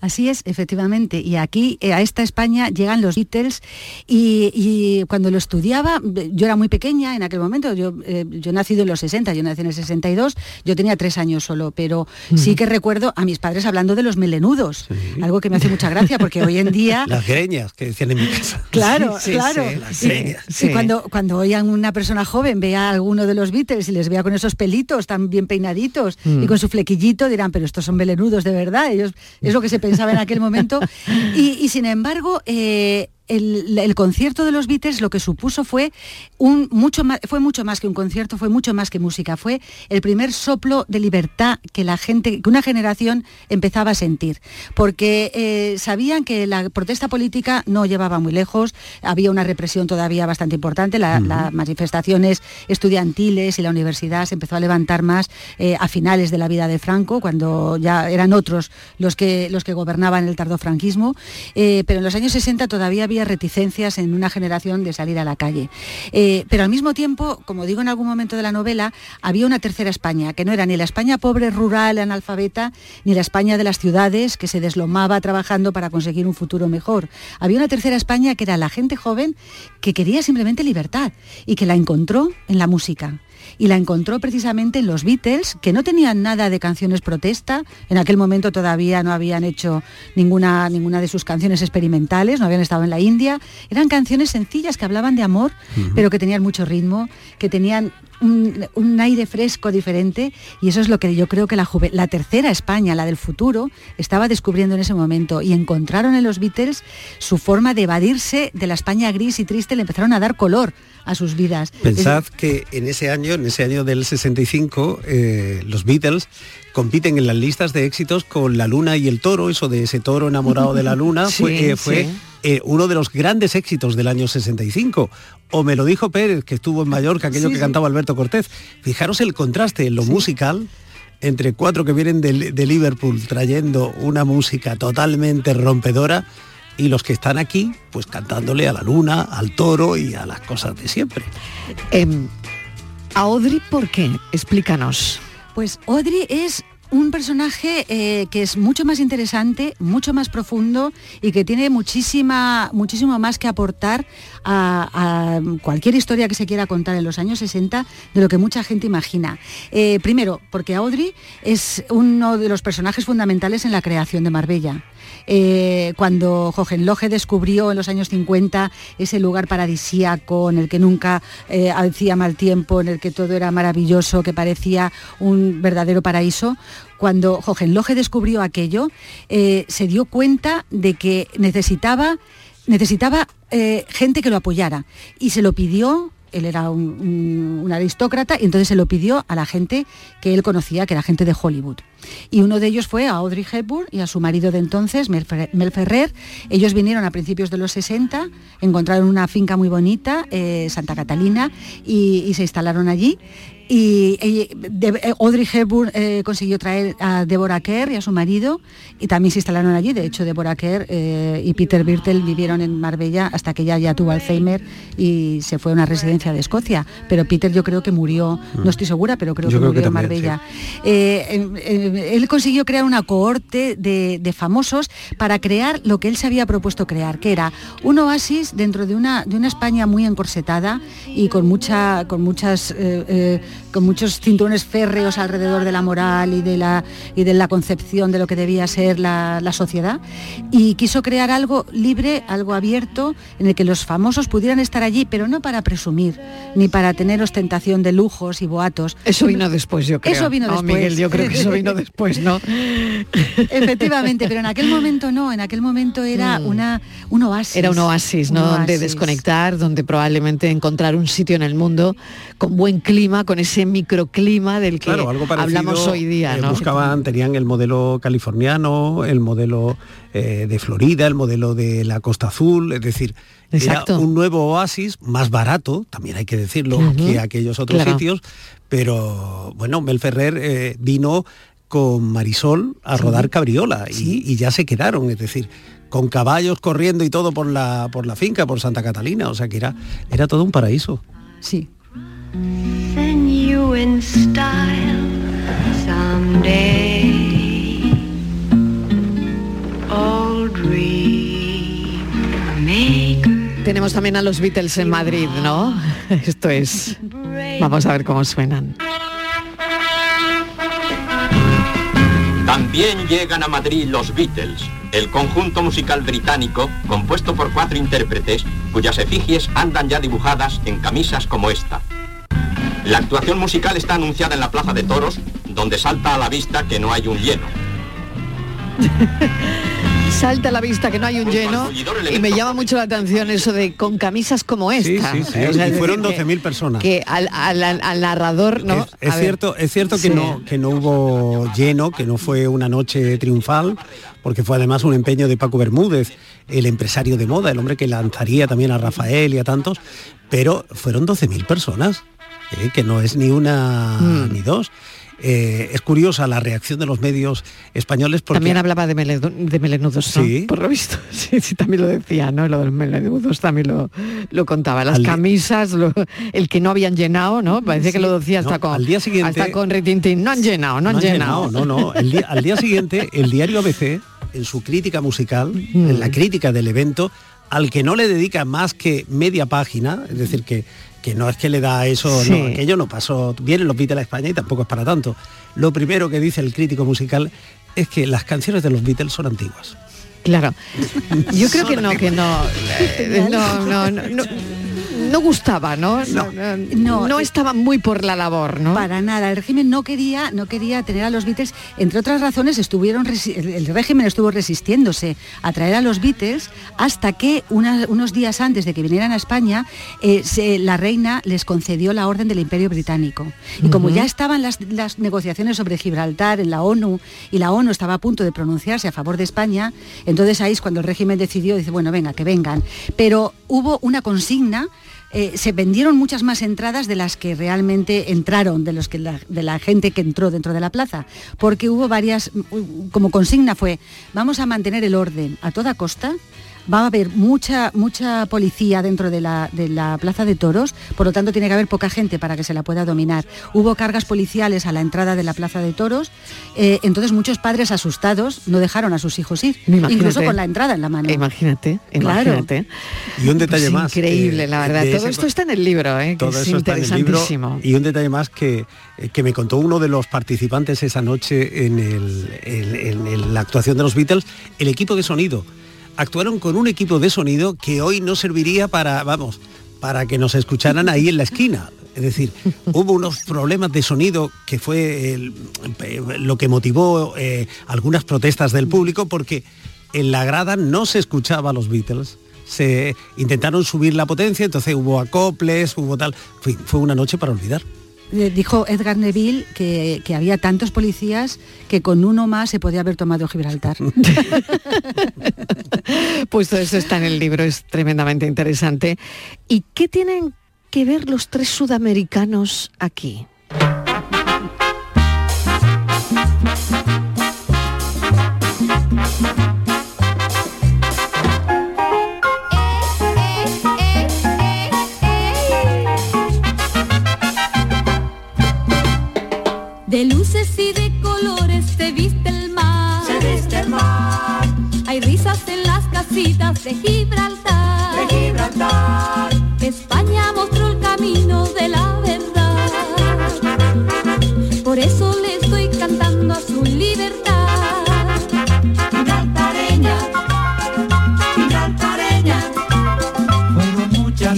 Así es, efectivamente. Y aquí, eh, a esta España, llegan los Beatles y, cuando lo estudiaba, yo era muy pequeña en aquel momento, yo, eh, yo nacido en los 60, yo nací en el 62, yo tenía tres años solo, pero sí que recuerdo a mis padres hablando de los melenudos, algo que me hace mucha gracia porque hoy en día... Las greñas que decían en mi casa. Claro, claro. y, cuando, cuando oían una persona joven, vea a alguno de los Beatles y les vea con esos pelitos tan bien peinaditos y mm. con su flequillito, dirán, pero estos son melenudos de verdad, ellos es lo que se pensaba en aquel momento. Y, sin embargo, eh, el, concierto de los Beatles lo que supuso fue un mucho más, fue mucho más que un concierto, fue mucho más que música, fue el primer soplo de libertad que la gente, que una generación empezaba a sentir, porque eh, sabían que la protesta política no llevaba muy lejos, había una represión todavía bastante importante, las manifestaciones estudiantiles y la universidad se empezó a levantar más eh, a finales de la vida de Franco, cuando ya eran otros los que los que gobernaban el tardofranquismo, eh, pero en los años 60 todavía había reticencias en una generación de salir a la calle. Eh, pero al mismo tiempo, como digo en algún momento de la novela, había una tercera España, que no era ni la España pobre, rural, analfabeta, ni la España de las ciudades, que se deslomaba trabajando para conseguir un futuro mejor. Había una tercera España que era la gente joven que quería simplemente libertad y que la encontró en la música y la encontró precisamente en los Beatles, que no tenían nada de canciones protesta, en aquel momento todavía no habían hecho ninguna, ninguna de sus canciones experimentales, no habían estado en la India, eran canciones sencillas que hablaban de amor, pero que tenían mucho ritmo, que tenían un, aire fresco diferente y eso es lo que yo creo que la, la tercera España, la del futuro, estaba descubriendo en ese momento y encontraron en los Beatles su forma de evadirse de la España gris y triste, le empezaron a dar color a sus vidas. Pensad que en ese año, en ese año del 65, eh, los Beatles compiten en las listas de éxitos con La Luna y el Toro, eso de ese toro enamorado de la Luna, Sí, fue, eh, fue, sí. eh, uno de los grandes éxitos del año 65. O me lo dijo Pérez, que estuvo en Mallorca, aquello Sí, que cantaba Alberto Cortés. Fijaros el contraste en lo musical entre cuatro que vienen de, de Liverpool trayendo una música totalmente rompedora y los que están aquí pues cantándole a la luna, al toro y a las cosas de siempre. Em, a Audrey, ¿por qué? Explícanos. Pues Audrey es un personaje eh, que es mucho más interesante, mucho más profundo y que tiene muchísima, muchísimo más que aportar a, a cualquier historia que se quiera contar en los años 60 de lo que mucha gente imagina. Eh, primero, porque Audrey es uno de los personajes fundamentales en la creación de Marbella. Eh, cuando Hohenlohe descubrió en los años 50 ese lugar paradisíaco en el que nunca eh, hacía mal tiempo, en el que todo era maravilloso, que parecía un verdadero paraíso, cuando Hohenlohe descubrió aquello, eh, se dio cuenta de que necesitaba, necesitaba eh, gente que lo apoyara. Y se lo pidió él era un, aristócrata y entonces se lo pidió a la gente que él conocía, que era gente de Hollywood. Y uno de ellos fue a Audrey Hepburn y a su marido de entonces, Mel Fer- Mel Ferrer. Ellos vinieron a principios de los 60, encontraron una finca muy bonita, eh, Santa Catalina, y se instalaron allí. Y, y de- eh, Audrey Hepburn eh, consiguió traer a Deborah Kerr y a su marido y también se instalaron allí. De hecho, Deborah Kerr eh, y Peter Birtel vivieron en Marbella hasta que ella ya tuvo Alzheimer y se fue a una residencia de Escocia. Pero Peter yo creo que murió, no estoy segura, pero creo Yo que creo murió que en Marbella. Eh, él consiguió crear una cohorte de, de famosos para crear lo que él se había propuesto crear, que era un oasis dentro de una, de una España muy encorsetada y con mucha, con muchas, con muchos cinturones férreos alrededor de la moral y de la y de la concepción de lo que debía ser la, la sociedad. Y quiso crear algo libre, algo abierto, en el que los famosos pudieran estar allí, pero no para presumir, ni para tener ostentación de lujos y boatos. Eso vino después, yo creo. Eso vino No, después. Miguel, yo creo que eso vino después, ¿no? Efectivamente, pero en aquel momento no, en aquel momento era una, un oasis. Mm. Era un oasis, ¿no? Un Donde desconectar, donde probablemente encontrar un sitio en el mundo con buen clima, con ese microclima del que Claro, algo parecido, hablamos hoy día, eh, ¿no? buscaban, tenían el modelo californiano, el modelo eh, de Florida, el modelo de la Costa Azul, es decir, Exacto. era un nuevo oasis más barato, también hay que decirlo, que aquellos otros claro. sitios, pero bueno, Mel Ferrer eh, vino con Marisol a Sí. rodar cabriola y, y ya se quedaron, es decir, con caballos corriendo y todo por la por la finca, por Santa Catalina, o sea que era era todo un paraíso. Sí. You in style someday. Old dream maker. Tenemos también a los Beatles en Madrid, ¿no? Esto es. Vamos a ver cómo suenan. También llegan a Madrid los Beatles, el conjunto musical británico compuesto por cuatro intérpretes cuyas efigies andan ya dibujadas en camisas como esta. La actuación musical está anunciada en la Plaza de Toros, donde salta a la vista que no hay un lleno. Salta a la vista que no hay un lleno y me llama mucho la atención eso de con camisas como esta. Sí, sí, sí. O sea, y fueron decir, que- 12.000 personas. Que al, al- al narrador, ¿no? Es, es ver, cierto, es cierto que sí. no que no hubo lleno, que no fue una noche triunfal, porque fue además un empeño de Paco Bermúdez, el empresario de moda, el hombre que lanzaría también a Rafael y a tantos, pero fueron 12.000 personas, ¿eh? que no es ni una Mm. ni dos. Eh, es curiosa la reacción de los medios españoles porque También hablaba de, melenudos, ¿no? Sí. Por lo visto. Sí, sí, también lo decía, ¿no? Lo de los melenudos también lo, lo contaba. Las Al camisas, lo- el que no habían llenado, ¿no? Parece que lo decía hasta No, con al día siguiente- hasta con retintín. No han llenado, no han No han llenado. llenado, no, no. El día- al día siguiente, el diario ABC, en su crítica musical, Mm. en la crítica del evento, al que no le dedica más que media página, es decir, que, que no es que le da eso, Sí. no, aquello no pasó, vienen los Beatles a España y tampoco es para tanto. Lo primero que dice el crítico musical es que las canciones de los Beatles son antiguas. Claro. Yo creo que no, que no. No, no, no, no, gustaba, ¿no? No, no, no, no eh, estaba muy por la labor, ¿no? Para nada, el régimen no quería, no quería tener a los Beatles, entre otras razones estuvieron el régimen estuvo resistiéndose a traer a los Beatles hasta que una- unos días antes de que vinieran a España, eh, se- la reina les concedió la orden del Imperio Británico. Y como ya estaban las, las negociaciones sobre Gibraltar en la ONU y la ONU estaba a punto de pronunciarse a favor de España, entonces ahí es cuando el régimen decidió, dice, bueno, venga, que vengan. Pero hubo una consigna eh, se vendieron muchas más entradas de las que realmente entraron, de, los de la gente que entró dentro de la plaza, porque hubo varias, mm, como consigna fue, vamos a mantener el orden a toda costa, va a haber mucha, mucha policía dentro de la, de la plaza de toros, por lo tanto tiene que haber poca gente para que se la pueda dominar. Hubo cargas policiales a la entrada de la plaza de toros, eh, entonces muchos padres asustados no dejaron a sus hijos ir, Imagínate. incluso con la entrada en la mano. Imagínate, Claro. imagínate. Y un detalle Pues más. Increíble, eh, la verdad. Todo esto está en el libro, ¿eh? que Todo es eso está en el libro. interesantísimo. Y un detalle más que, que me contó uno de los participantes esa noche en, el- en- en- en la actuación de los Beatles, el equipo de sonido. Actuaron con un equipo de sonido que hoy no serviría para, vamos, para que nos escucharan ahí en la esquina. Es decir, hubo unos problemas de sonido que fue el- eh, lo que motivó eh, algunas protestas del público porque en la grada no se escuchaba a los Beatles. Se intentaron subir la potencia, entonces hubo acoples, hubo tal. Fue, fue una noche para olvidar. Eh, Dijo Edgar Neville que, que había tantos policías que con uno más se podía haber tomado Gibraltar. Pues todo eso está en el libro, es tremendamente interesante. ¿Y qué tienen que ver los tres sudamericanos aquí? De luces y de colores se viste el mar. Se viste el mar. Hay risas en las casitas de Gibraltar. De Gibraltar. España mostró el camino de la verdad. Por eso le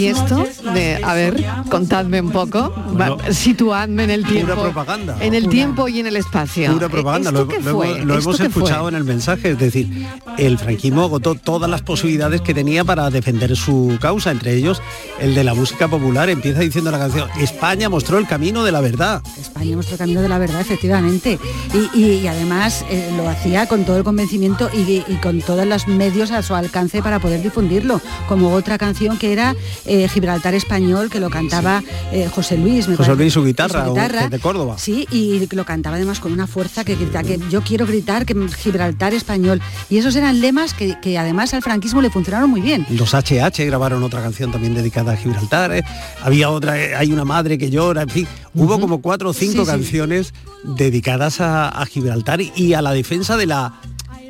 ¿Y esto? De, a ver, contadme un poco, va, situadme en el tiempo. propaganda. En el tiempo y en el espacio. Pura propaganda, ¿Esto lo, qué lo fue? hemos- lo ¿Esto hemos qué fue? escuchado en el mensaje, es decir, el franquismo agotó todas las posibilidades que tenía para defender su causa, entre ellos el de la música popular. Empieza diciendo la canción, España mostró el camino de la verdad. España nuestro camino de la verdad, efectivamente. Y, y- y además eh, lo hacía con todo el convencimiento y, y con todos los medios a su alcance para poder difundirlo, como otra canción que era eh, Gibraltar Español, que lo cantaba eh, José Luis. me José. Luis, su guitarra, Su un- guitarra. de Córdoba. Sí, y lo cantaba además con una fuerza que grita que yo quiero gritar que Gibraltar Español. Y esos eran lemas que, que además al franquismo le funcionaron muy bien. Los HH grabaron otra canción también dedicada a Gibraltar. eh. Había otra, eh, hay una madre que llora, en fin. Hubo como cuatro o cinco Sí, sí. canciones dedicadas a, a Gibraltar y a la defensa de la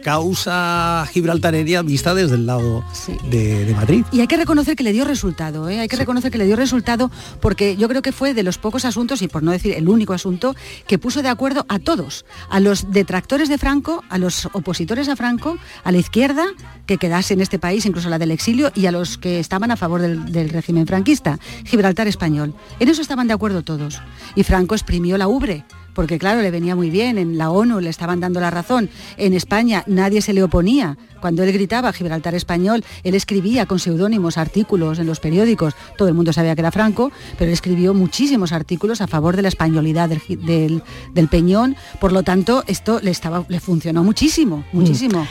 causa gibraltareña vista desde el lado de, de Madrid. Y hay que reconocer que le dio resultado, ¿eh? hay que reconocer que le dio resultado porque yo creo que fue de los pocos asuntos, y por no decir el único asunto, que puso de acuerdo a todos, a los detractores de Franco, a los opositores a Franco, a la izquierda, que quedase en este país, incluso la del exilio, y a los que estaban a favor del, del régimen franquista, Gibraltar español. En eso estaban de acuerdo todos. Y Franco exprimió la ubre porque claro, le venía muy bien, en la ONU le estaban dando la razón, en España nadie se le oponía. Cuando él gritaba Gibraltar español, él escribía con seudónimos artículos en los periódicos, todo el mundo sabía que era Franco, pero él escribió muchísimos artículos a favor de la españolidad del, del- Peñón, por lo tanto esto le, estaba, le funcionó muchísimo, muchísimo.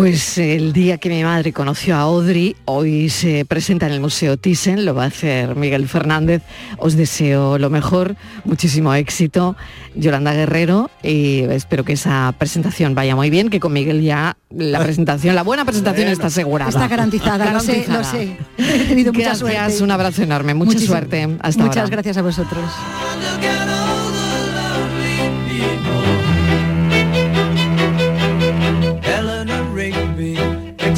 Pues el día que mi madre conoció a Audrey, hoy se presenta en el Museo Thyssen, lo va a hacer Miguel Fernández. Os deseo lo mejor, muchísimo éxito, Yolanda Guerrero, y espero que esa presentación vaya muy bien, que con Miguel ya la presentación, la buena presentación está asegurada. Está garantizada, lo sé, lo sé. He tenido mucha Gracias, suerte. un abrazo enorme, mucha Muchísimo. suerte. Hasta Muchas ahora. gracias a vosotros.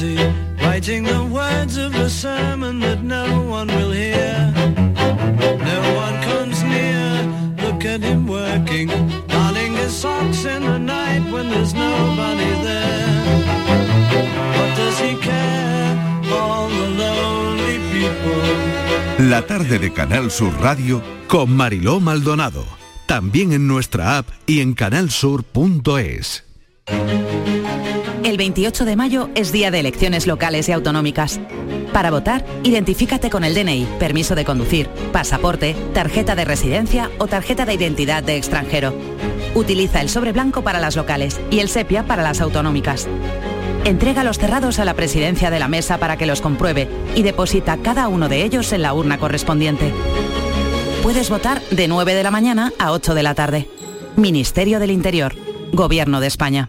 Mackenzie, writing the words of a sermon that no one will hear. No one comes near, look at him working, darning his socks in the night when there's nobody there. What does he care? All the lonely people. La tarde de Canal Sur Radio con Mariló Maldonado. También en nuestra app y en canalsur.es. El 28 de mayo es día de elecciones locales y autonómicas. Para votar, identifícate con el DNI, permiso de conducir, pasaporte, tarjeta de residencia o tarjeta de identidad de extranjero. Utiliza el sobre blanco para las locales y el sepia para las autonómicas. Entrega los cerrados a la presidencia de la mesa para que los compruebe y deposita cada uno de ellos en la urna correspondiente. Puedes votar de 9 de la mañana a 8 de la tarde. Ministerio del Interior, Gobierno de España.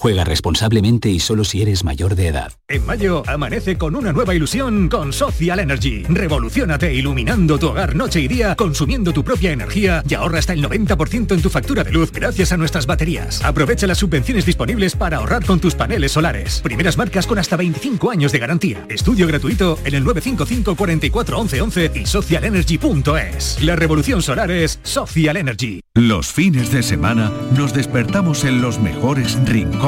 Juega responsablemente y solo si eres mayor de edad. En mayo amanece con una nueva ilusión con Social Energy. Revolucionate iluminando tu hogar noche y día, consumiendo tu propia energía y ahorra hasta el 90% en tu factura de luz gracias a nuestras baterías. Aprovecha las subvenciones disponibles para ahorrar con tus paneles solares. Primeras marcas con hasta 25 años de garantía. Estudio gratuito en el 955 44 11 11 y socialenergy.es. La revolución solar es Social Energy. Los fines de semana nos despertamos en los mejores rincones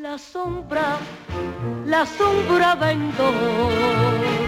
La sombra, la sombra vendo.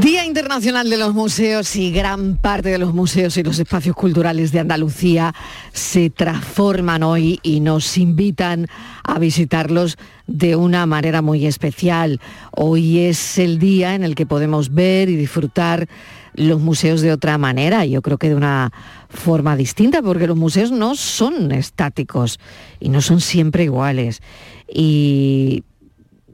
Día Internacional de los Museos y gran parte de los museos y los espacios culturales de Andalucía se transforman hoy y nos invitan a visitarlos de una manera muy especial. Hoy es el día en el que podemos ver y disfrutar los museos de otra manera, yo creo que de una forma distinta, porque los museos no son estáticos y no son siempre iguales. Y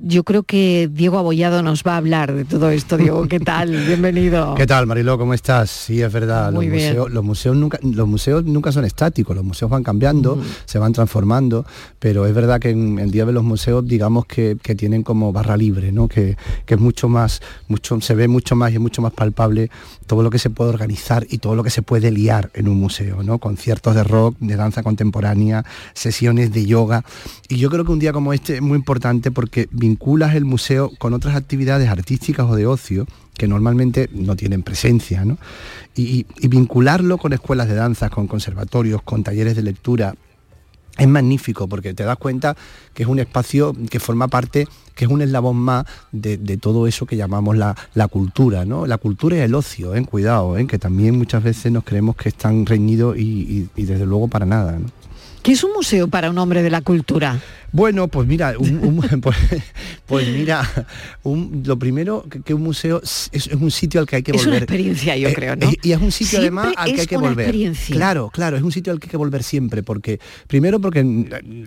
yo creo que Diego Abollado nos va a hablar de todo esto. Diego, ¿qué tal? Bienvenido. ¿Qué tal, Mariló? ¿Cómo estás? Sí, es verdad. Muy los, bien. museos, los, museos nunca, los museos nunca son estáticos, los museos van cambiando, se van transformando, pero es verdad que en el Día de los Museos, digamos que, que tienen como barra libre, ¿no? Que, que es mucho más, mucho, se ve mucho más y es mucho más palpable todo lo que se puede organizar y todo lo que se puede liar en un museo, ¿no? Conciertos de rock, de danza contemporánea, sesiones de yoga. Y yo creo que un día como este es muy importante porque vinculas el museo con otras actividades artísticas o de ocio que normalmente no tienen presencia, ¿no? Y, vincularlo con escuelas de danza, con conservatorios, con talleres de lectura, es magnífico porque te das cuenta que es un espacio que forma parte, que es un eslabón más de, todo eso que llamamos la, cultura, ¿no? La cultura y el ocio, ¿eh? cuidado, ¿eh? que también muchas veces nos creemos que están reñidos y, desde luego para nada. ¿Qué es un museo para un hombre de la cultura? Bueno, pues mira, un- un- pues, pues mira, un- lo primero que, que un museo es, es un sitio al que hay que Es volver. una experiencia, yo Eh, creo, ¿no? eh, Y es un sitio Siempre además al que hay es que volver. experiencia. Claro, claro, es un sitio al que hay que volver siempre, porque primero porque mm,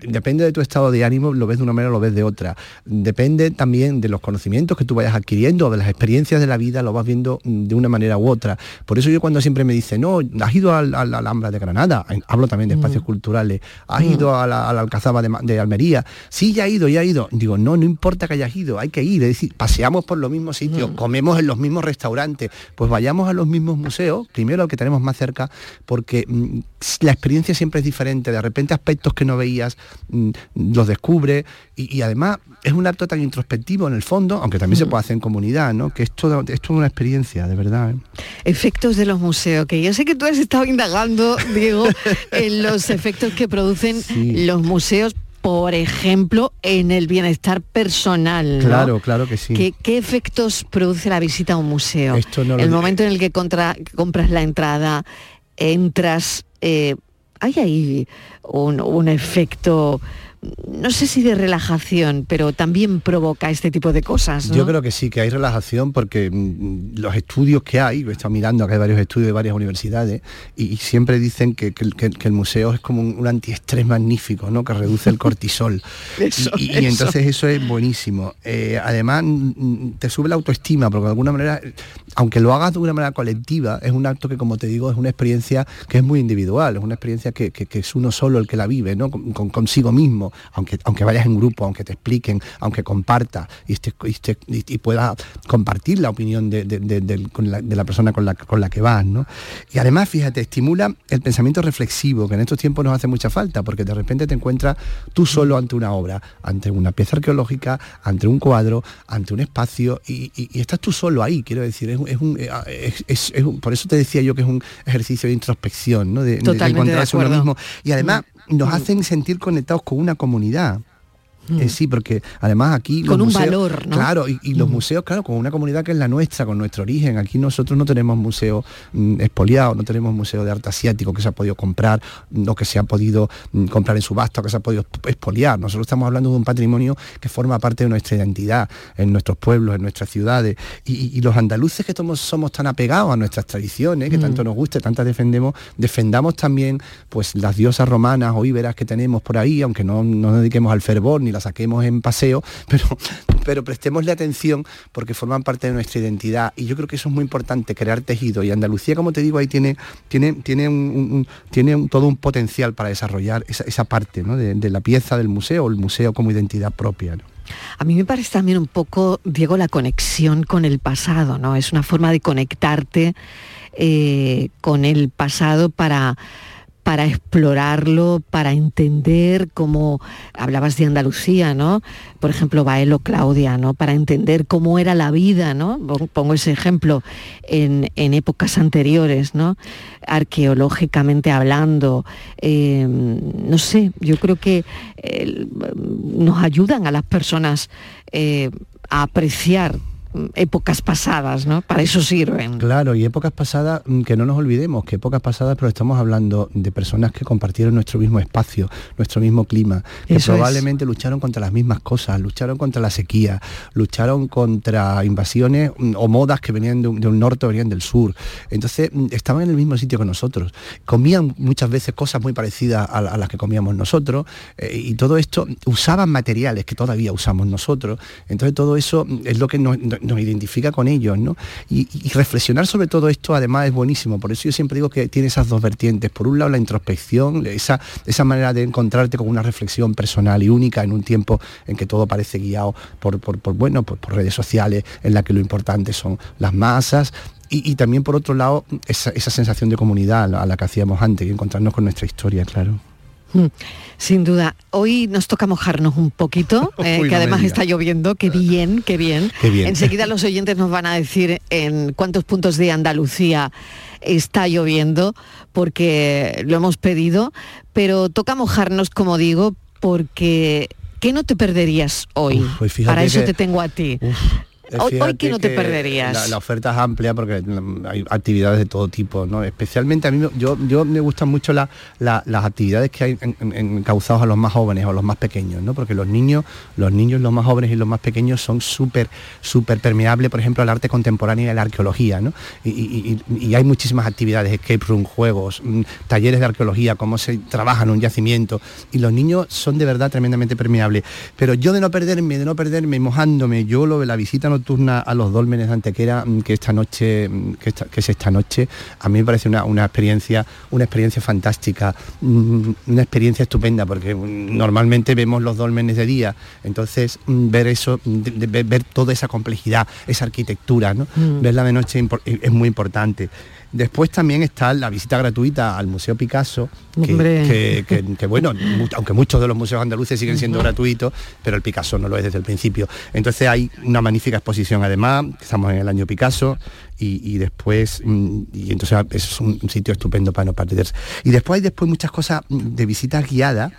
depende de tu estado de ánimo, lo ves de una manera o lo ves de otra. Depende también de los conocimientos que tú vayas adquiriendo, de las experiencias de la vida, lo vas viendo mm, de una manera u otra. Por eso yo cuando siempre me dicen, no, has ido al, al Alhambra de Granada, hablo también de espacios culturales, has ido a la, a la Alcazaba de, Almería, sí, ya he ido, ya he ido. Digo, no, no importa que hayas ido, hay que ir, es decir, paseamos por los mismos sitios, comemos en los mismos restaurantes, pues vayamos a los mismos museos, primero al que tenemos más cerca, porque mm, la experiencia siempre es diferente, de repente aspectos que no veías mm, los descubre y, y además es un acto tan introspectivo en el fondo, aunque también se puede hacer en comunidad, ¿no? Que es toda, es toda una experiencia, de verdad. ¿eh? Efectos de los museos, que yo sé que tú has estado indagando, Diego, en los efectos que producen los museos, por ejemplo, en el bienestar personal. ¿no? Claro, claro que sí. ¿Qué, qué efectos produce la visita a un museo? Esto no el momento en el que contra- compras la entrada, entras, eh, hay ahí un, un efecto, no sé si de relajación, pero también provoca este tipo de cosas. ¿no? Yo creo que sí, que hay relajación porque mm, los estudios que hay, he estado mirando acá hay varios estudios de varias universidades y, y siempre dicen que, que el- que- que el museo es como un, un antiestrés magnífico, ¿no? que reduce el cortisol. Eso, y, y eso. entonces eso es buenísimo. Eh, además, mm, mm, te sube la autoestima, porque de alguna manera, aunque lo hagas de una manera colectiva, es un acto que, como te digo, es una experiencia que es muy individual, es una experiencia que, es uno solo el que la vive, ¿no? Con- con- consigo mismo, aunque, aunque vayas en grupo, aunque te expliquen, aunque compartas y, puedas compartir la opinión de, de- de- del- con la, de la persona con la, con la que vas, ¿no? Y además, fíjate, estimula el pensamiento reflexivo, que en estos tiempos nos hace mucha falta, porque de repente te encuentras tú solo ante una obra, ante una pieza arqueológica, ante un cuadro, ante un espacio, y, estás tú solo ahí, quiero decir, es, un- es un, eh, es- es- es un- por eso te decía yo que es un ejercicio de introspección, ¿no? De, encontrarse uno mismo. Y además nos hacen sentir conectados con una comunidad. Eh, sí, porque además aquí... los Con un museos- valor, ¿no? Claro, y, y los museos, claro, con una comunidad que es la nuestra, con nuestro origen. Aquí nosotros no tenemos museo mm, expoliado, no tenemos museo de arte asiático que se ha podido comprar, mm, o que se ha podido mm, comprar en subasta, o que se ha podido expoliar. Nosotros estamos hablando de un patrimonio que forma parte de nuestra identidad, en nuestros pueblos, en nuestras ciudades. Y, y- y los andaluces que somos, somos tan apegados a nuestras tradiciones, que tanto nos gusta, tantas defendemos, defendamos también pues las diosas romanas o íberas que tenemos por ahí, aunque no nos dediquemos al fervor ni la saquemos en paseo, pero, pero prestémosle atención porque forman parte de nuestra identidad y yo creo que eso es muy importante, crear tejido y Andalucía, como te digo, ahí tiene, tiene, tiene, un, tiene todo un potencial para desarrollar esa, esa parte ¿no? de, la pieza del museo, el museo como identidad propia. A mí me parece también un poco, Diego, la conexión con el pasado, ¿no? Es una forma de conectarte eh, con el pasado para para explorarlo, para entender cómo hablabas de Andalucía, ¿no? Por ejemplo, Baelo Claudia, ¿no? Para entender cómo era la vida, ¿no? Pon- Pongo ese ejemplo en, en épocas anteriores, ¿no? Arqueológicamente hablando, eh, no sé, yo creo que eh, nos ayudan a las personas eh, a apreciar épocas pasadas, ¿no? Para eso sirven. Claro, y épocas pasadas, mm, que no nos olvidemos, que épocas pasadas, pero estamos hablando de personas que compartieron nuestro mismo espacio, nuestro mismo clima, que Eso es. probablemente lucharon contra las mismas cosas, lucharon contra la sequía, lucharon contra invasiones mm, o modas que venían de un, de un norte o venían del sur. Entonces, mm, estaban en el mismo sitio que nosotros. Comían muchas veces cosas muy parecidas a, la- a las que comíamos nosotros eh, y todo esto usaban materiales que todavía usamos nosotros. Entonces, todo eso es lo que nos, nos- identifica con ellos, ¿no? Y, reflexionar sobre todo esto además es buenísimo. Por eso yo siempre digo que tiene esas dos vertientes. Por un lado, la introspección, esa, esa manera de encontrarte con una reflexión personal y única en un tiempo en que todo parece guiado por, por- por, bueno, por, redes sociales, en la que lo importante son las masas. Y, también por otro lado, esa, esa sensación de comunidad a la, que hacíamos antes encontrarnos con nuestra historia, claro. Mm, Sin duda. Hoy nos toca mojarnos un poquito, eh, Uy, que además está lloviendo. Qué bien, qué bien. Qué bien. Enseguida los oyentes nos van a decir en cuántos puntos de Andalucía está lloviendo, porque lo hemos pedido. Pero toca mojarnos, como digo, porque ¿qué no te perderías hoy? pues Para eso que- te tengo a ti. Hoy- hoy fíjate que no te que perderías. La, la oferta es amplia porque mm, hay actividades de todo tipo, ¿no? Especialmente a mí, yo, yo me gustan mucho la- la- las actividades que hay en, en- encauzados a los más jóvenes o los más pequeños, ¿no? Porque los niños, los niños, los más jóvenes y los más pequeños son súper, súper permeables, por ejemplo, al arte contemporáneo y a la arqueología, ¿no? Y, y- y- hay muchísimas actividades, escape room, juegos, mm, talleres de arqueología, cómo se trabaja en un yacimiento. Y los niños son de verdad tremendamente permeables. Pero yo de no perderme, de no perderme, mojándome, yo lo de la visita nocturna a los dólmenes de Antequera, mm, que esta noche, mm, que, esta- que es esta noche, a mí me parece una, una experiencia, una experiencia fantástica, mm, una experiencia estupenda, porque normalmente vemos los dólmenes de día, entonces ver eso, de- de- ver, toda esa complejidad, esa arquitectura, ¿no? Mm. verla de noche es muy importante. Después también está la visita gratuita al Museo Picasso, que, que- que- que, bueno, aunque muchos de los museos andaluces siguen siendo gratuitos, pero el Picasso no lo es desde el principio. Entonces hay una magnífica exposición además, estamos en el año Picasso, y, y después, mm, y entonces es un sitio estupendo para no perderse. Y después hay después muchas cosas mm, de visitas guiadas,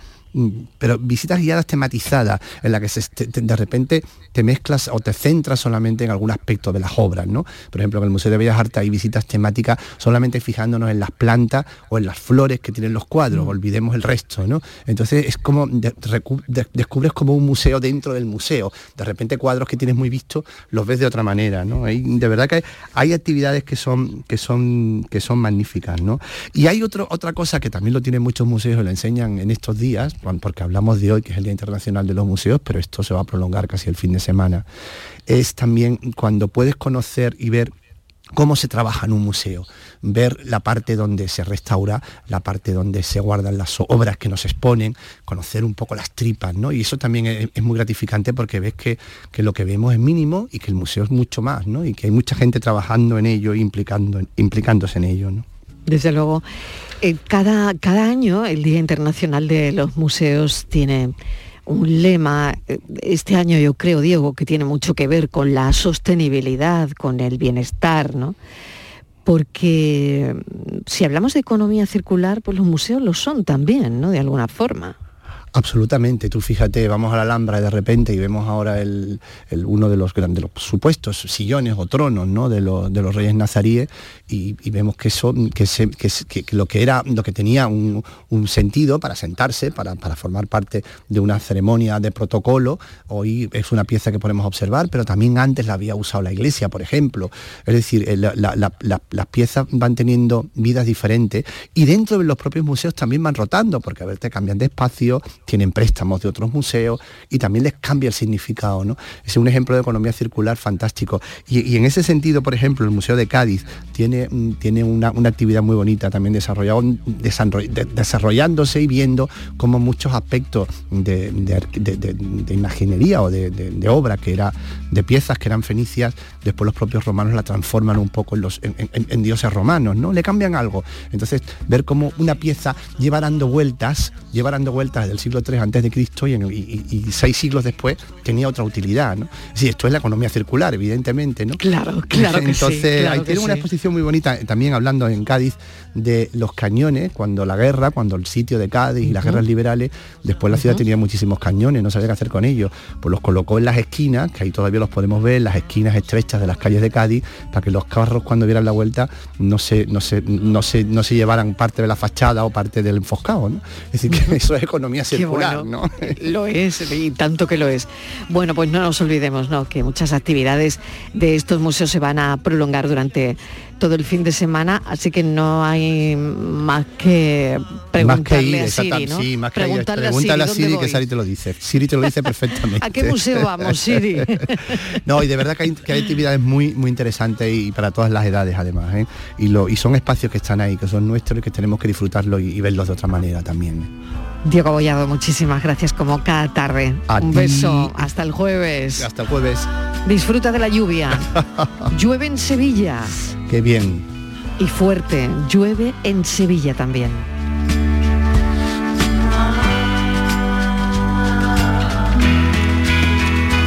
pero visitas guiadas tematizadas, en las que se- te- de repente te mezclas o te centras solamente en algún aspecto de las obras, ¿no? Por ejemplo, en el Museo de Bellas Artes hay visitas temáticas solamente fijándonos en las plantas o en las flores que tienen los cuadros, olvidemos el resto, ¿no? Entonces es como, de- recu- de- descubres como un museo dentro del museo. De repente cuadros que tienes muy vistos los ves de otra manera, ¿no? Hay- de verdad que hay, hay actividades que son, que son, que son magníficas, ¿no? Y hay otro, otra cosa que también lo tienen muchos museos y lo enseñan en estos días, porque hablamos de hoy, que es el Día Internacional de los Museos, pero esto se va a prolongar casi el fin de semana, es también cuando puedes conocer y ver cómo se trabaja en un museo, ver la parte donde se restaura, la parte donde se guardan las obras que nos exponen, conocer un poco las tripas, ¿no? Y eso también es, muy gratificante porque ves que, que lo que vemos es mínimo y que el museo es mucho más, ¿no? Y que hay mucha gente trabajando en ello, implicando, implicándose en ello, ¿no? Desde luego, eh, cada, cada año el Día Internacional de los Museos tiene un lema, eh, este año yo creo, Diego, que tiene mucho que ver con la sostenibilidad, con el bienestar, ¿no? Porque mm, si hablamos de economía circular, pues los museos lo son también, ¿no? De alguna forma. Absolutamente, tú fíjate, vamos a la Alhambra de repente y vemos ahora el, uno de los grandes, de los supuestos sillones o tronos ¿no? de, los, de los reyes nazaríes y, vemos que eso, que, se- que lo que era, lo que tenía un, un sentido para sentarse, para, para formar parte de una ceremonia de protocolo, hoy es una pieza que podemos observar, pero también antes la había usado la iglesia, por ejemplo. Es decir, la- las piezas van teniendo vidas diferentes y dentro de los propios museos también van rotando, porque a ver, te cambian de espacio, tienen préstamos de otros museos y también les cambia el significado. ¿no? Es un ejemplo de economía circular fantástico. Y, en ese sentido, por ejemplo, el Museo de Cádiz tiene, mm, tiene una, una actividad muy bonita también desarrollado, desarroll- de- desarrollándose y viendo cómo muchos aspectos de, de de- de- imaginería o de obra que era de piezas que eran fenicias, después los propios romanos la transforman un poco en, los, en, en- en dioses romanos, ¿no? Le cambian algo. Entonces, ver cómo una pieza lleva dando vueltas, lleva dando vueltas desde el siglo III antes de Cristo y, y- seis siglos después tenía otra utilidad, ¿no? Sí, esto es la economía circular, evidentemente, ¿no? Claro, claro que sí, Entonces, claro ahí que tiene una exposición muy bonita, también hablando en Cádiz de los cañones, cuando la guerra, cuando el sitio de Cádiz y las guerras liberales, después la ciudad tenía muchísimos cañones, no sabía qué hacer con ellos, pues los colocó en las esquinas, que ahí todavía los podemos ver, en las esquinas estrechas de las calles de Cádiz, para que los carros cuando dieran la vuelta no se, no se, no se, no se llevaran parte de la fachada o parte del enfoscado, ¿no? Es decir, que eso es economía circular, bueno. ¿no? Lo es, y tanto que lo es. Bueno, pues no nos olvidemos, ¿no? Que muchas actividades de estos museos se van a prolongar durante todo el fin de semana, así que no hay más que preguntarle más que ir, a Siri, ¿no? sí, más que Pregúntale a ¿dónde Siri que Siri te lo dice. Siri te lo dice perfectamente. ¿A qué museo vamos, Siri? No, y de verdad que hay, que hay actividades muy, muy interesantes y para todas las edades además. ¿eh? Y, lo, y son espacios que están ahí, que son nuestros y que tenemos que disfrutarlos y, y verlos de otra manera también. Diego Bollado, muchísimas gracias como cada tarde. A Un ti. beso, hasta el jueves. Hasta el jueves. Disfruta de la lluvia. Llueve en Sevilla. Qué bien. Y fuerte, llueve en Sevilla también.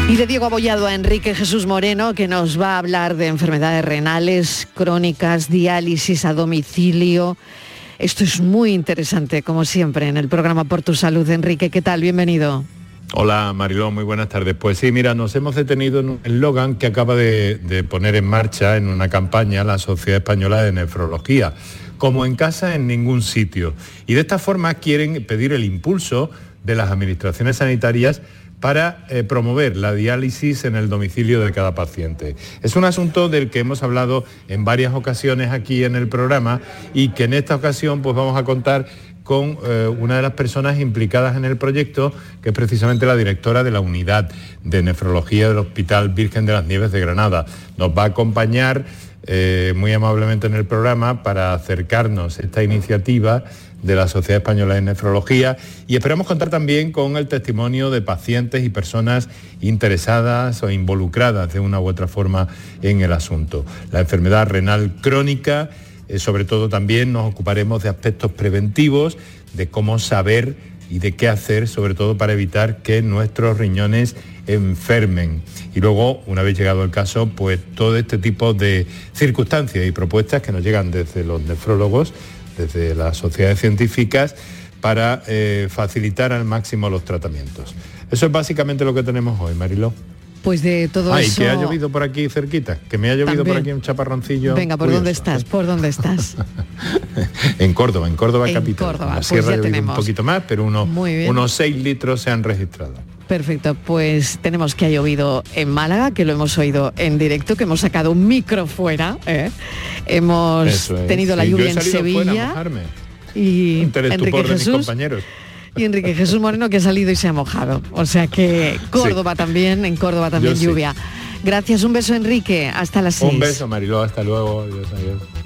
Y de Diego Abollado a Enrique Jesús Moreno, que nos va a hablar de enfermedades renales, crónicas, diálisis a domicilio. Esto es muy interesante, como siempre, en el programa Por tu Salud. Enrique, ¿qué tal? Bienvenido. Hola Mariló, muy buenas tardes. Pues sí, mira, nos hemos detenido en un eslogan que acaba de, poner en marcha en una campaña la Sociedad Española de Nefrología, como en casa en ningún sitio. Y de esta forma quieren pedir el impulso de las administraciones sanitarias para eh, promover la diálisis en el domicilio de cada paciente. Es un asunto del que hemos hablado en varias ocasiones aquí en el programa y que en esta ocasión pues vamos a contar con eh, una de las personas implicadas en el proyecto, que es precisamente la directora de la unidad de nefrología del Hospital Virgen de las Nieves de Granada. Nos va a acompañar eh, muy amablemente en el programa para acercarnos a esta iniciativa de la Sociedad Española de Nefrología y esperamos contar también con el testimonio de pacientes y personas interesadas o involucradas de una u otra forma en el asunto. La enfermedad renal crónica, eh, sobre todo también nos ocuparemos de aspectos preventivos, de cómo saber y de qué hacer, sobre todo para evitar que nuestros riñones enfermen. Y luego, una vez llegado el caso, pues todo este tipo de circunstancias y propuestas que nos llegan desde los nefrólogos, desde las sociedades científicas, para eh, facilitar al máximo los tratamientos. Eso es básicamente lo que tenemos hoy, Mariló. Pues de todo Ay, eso... que ha llovido por aquí cerquita, que me ha llovido por aquí un chaparroncillo. Venga, ¿por curioso. dónde estás? ¿Por dónde estás? En Córdoba, en Córdoba En capital. Córdoba, la pues sierra ya tenemos. un poquito más, pero unos, unos 6 litros se han registrado. Perfecto, pues tenemos que ha llovido en Málaga, que lo hemos oído en directo, que hemos sacado un micro fuera. ¿eh? Hemos es. tenido la lluvia en Sevilla. Y Enrique de mis Jesús compañeros. Y Enrique Jesús Moreno que ha salido y se ha mojado. O sea que Córdoba también, en Córdoba también Yo sí. lluvia. Gracias, un beso Enrique, hasta las seis. Un beso, Mariló, hasta luego. Adiós, adiós.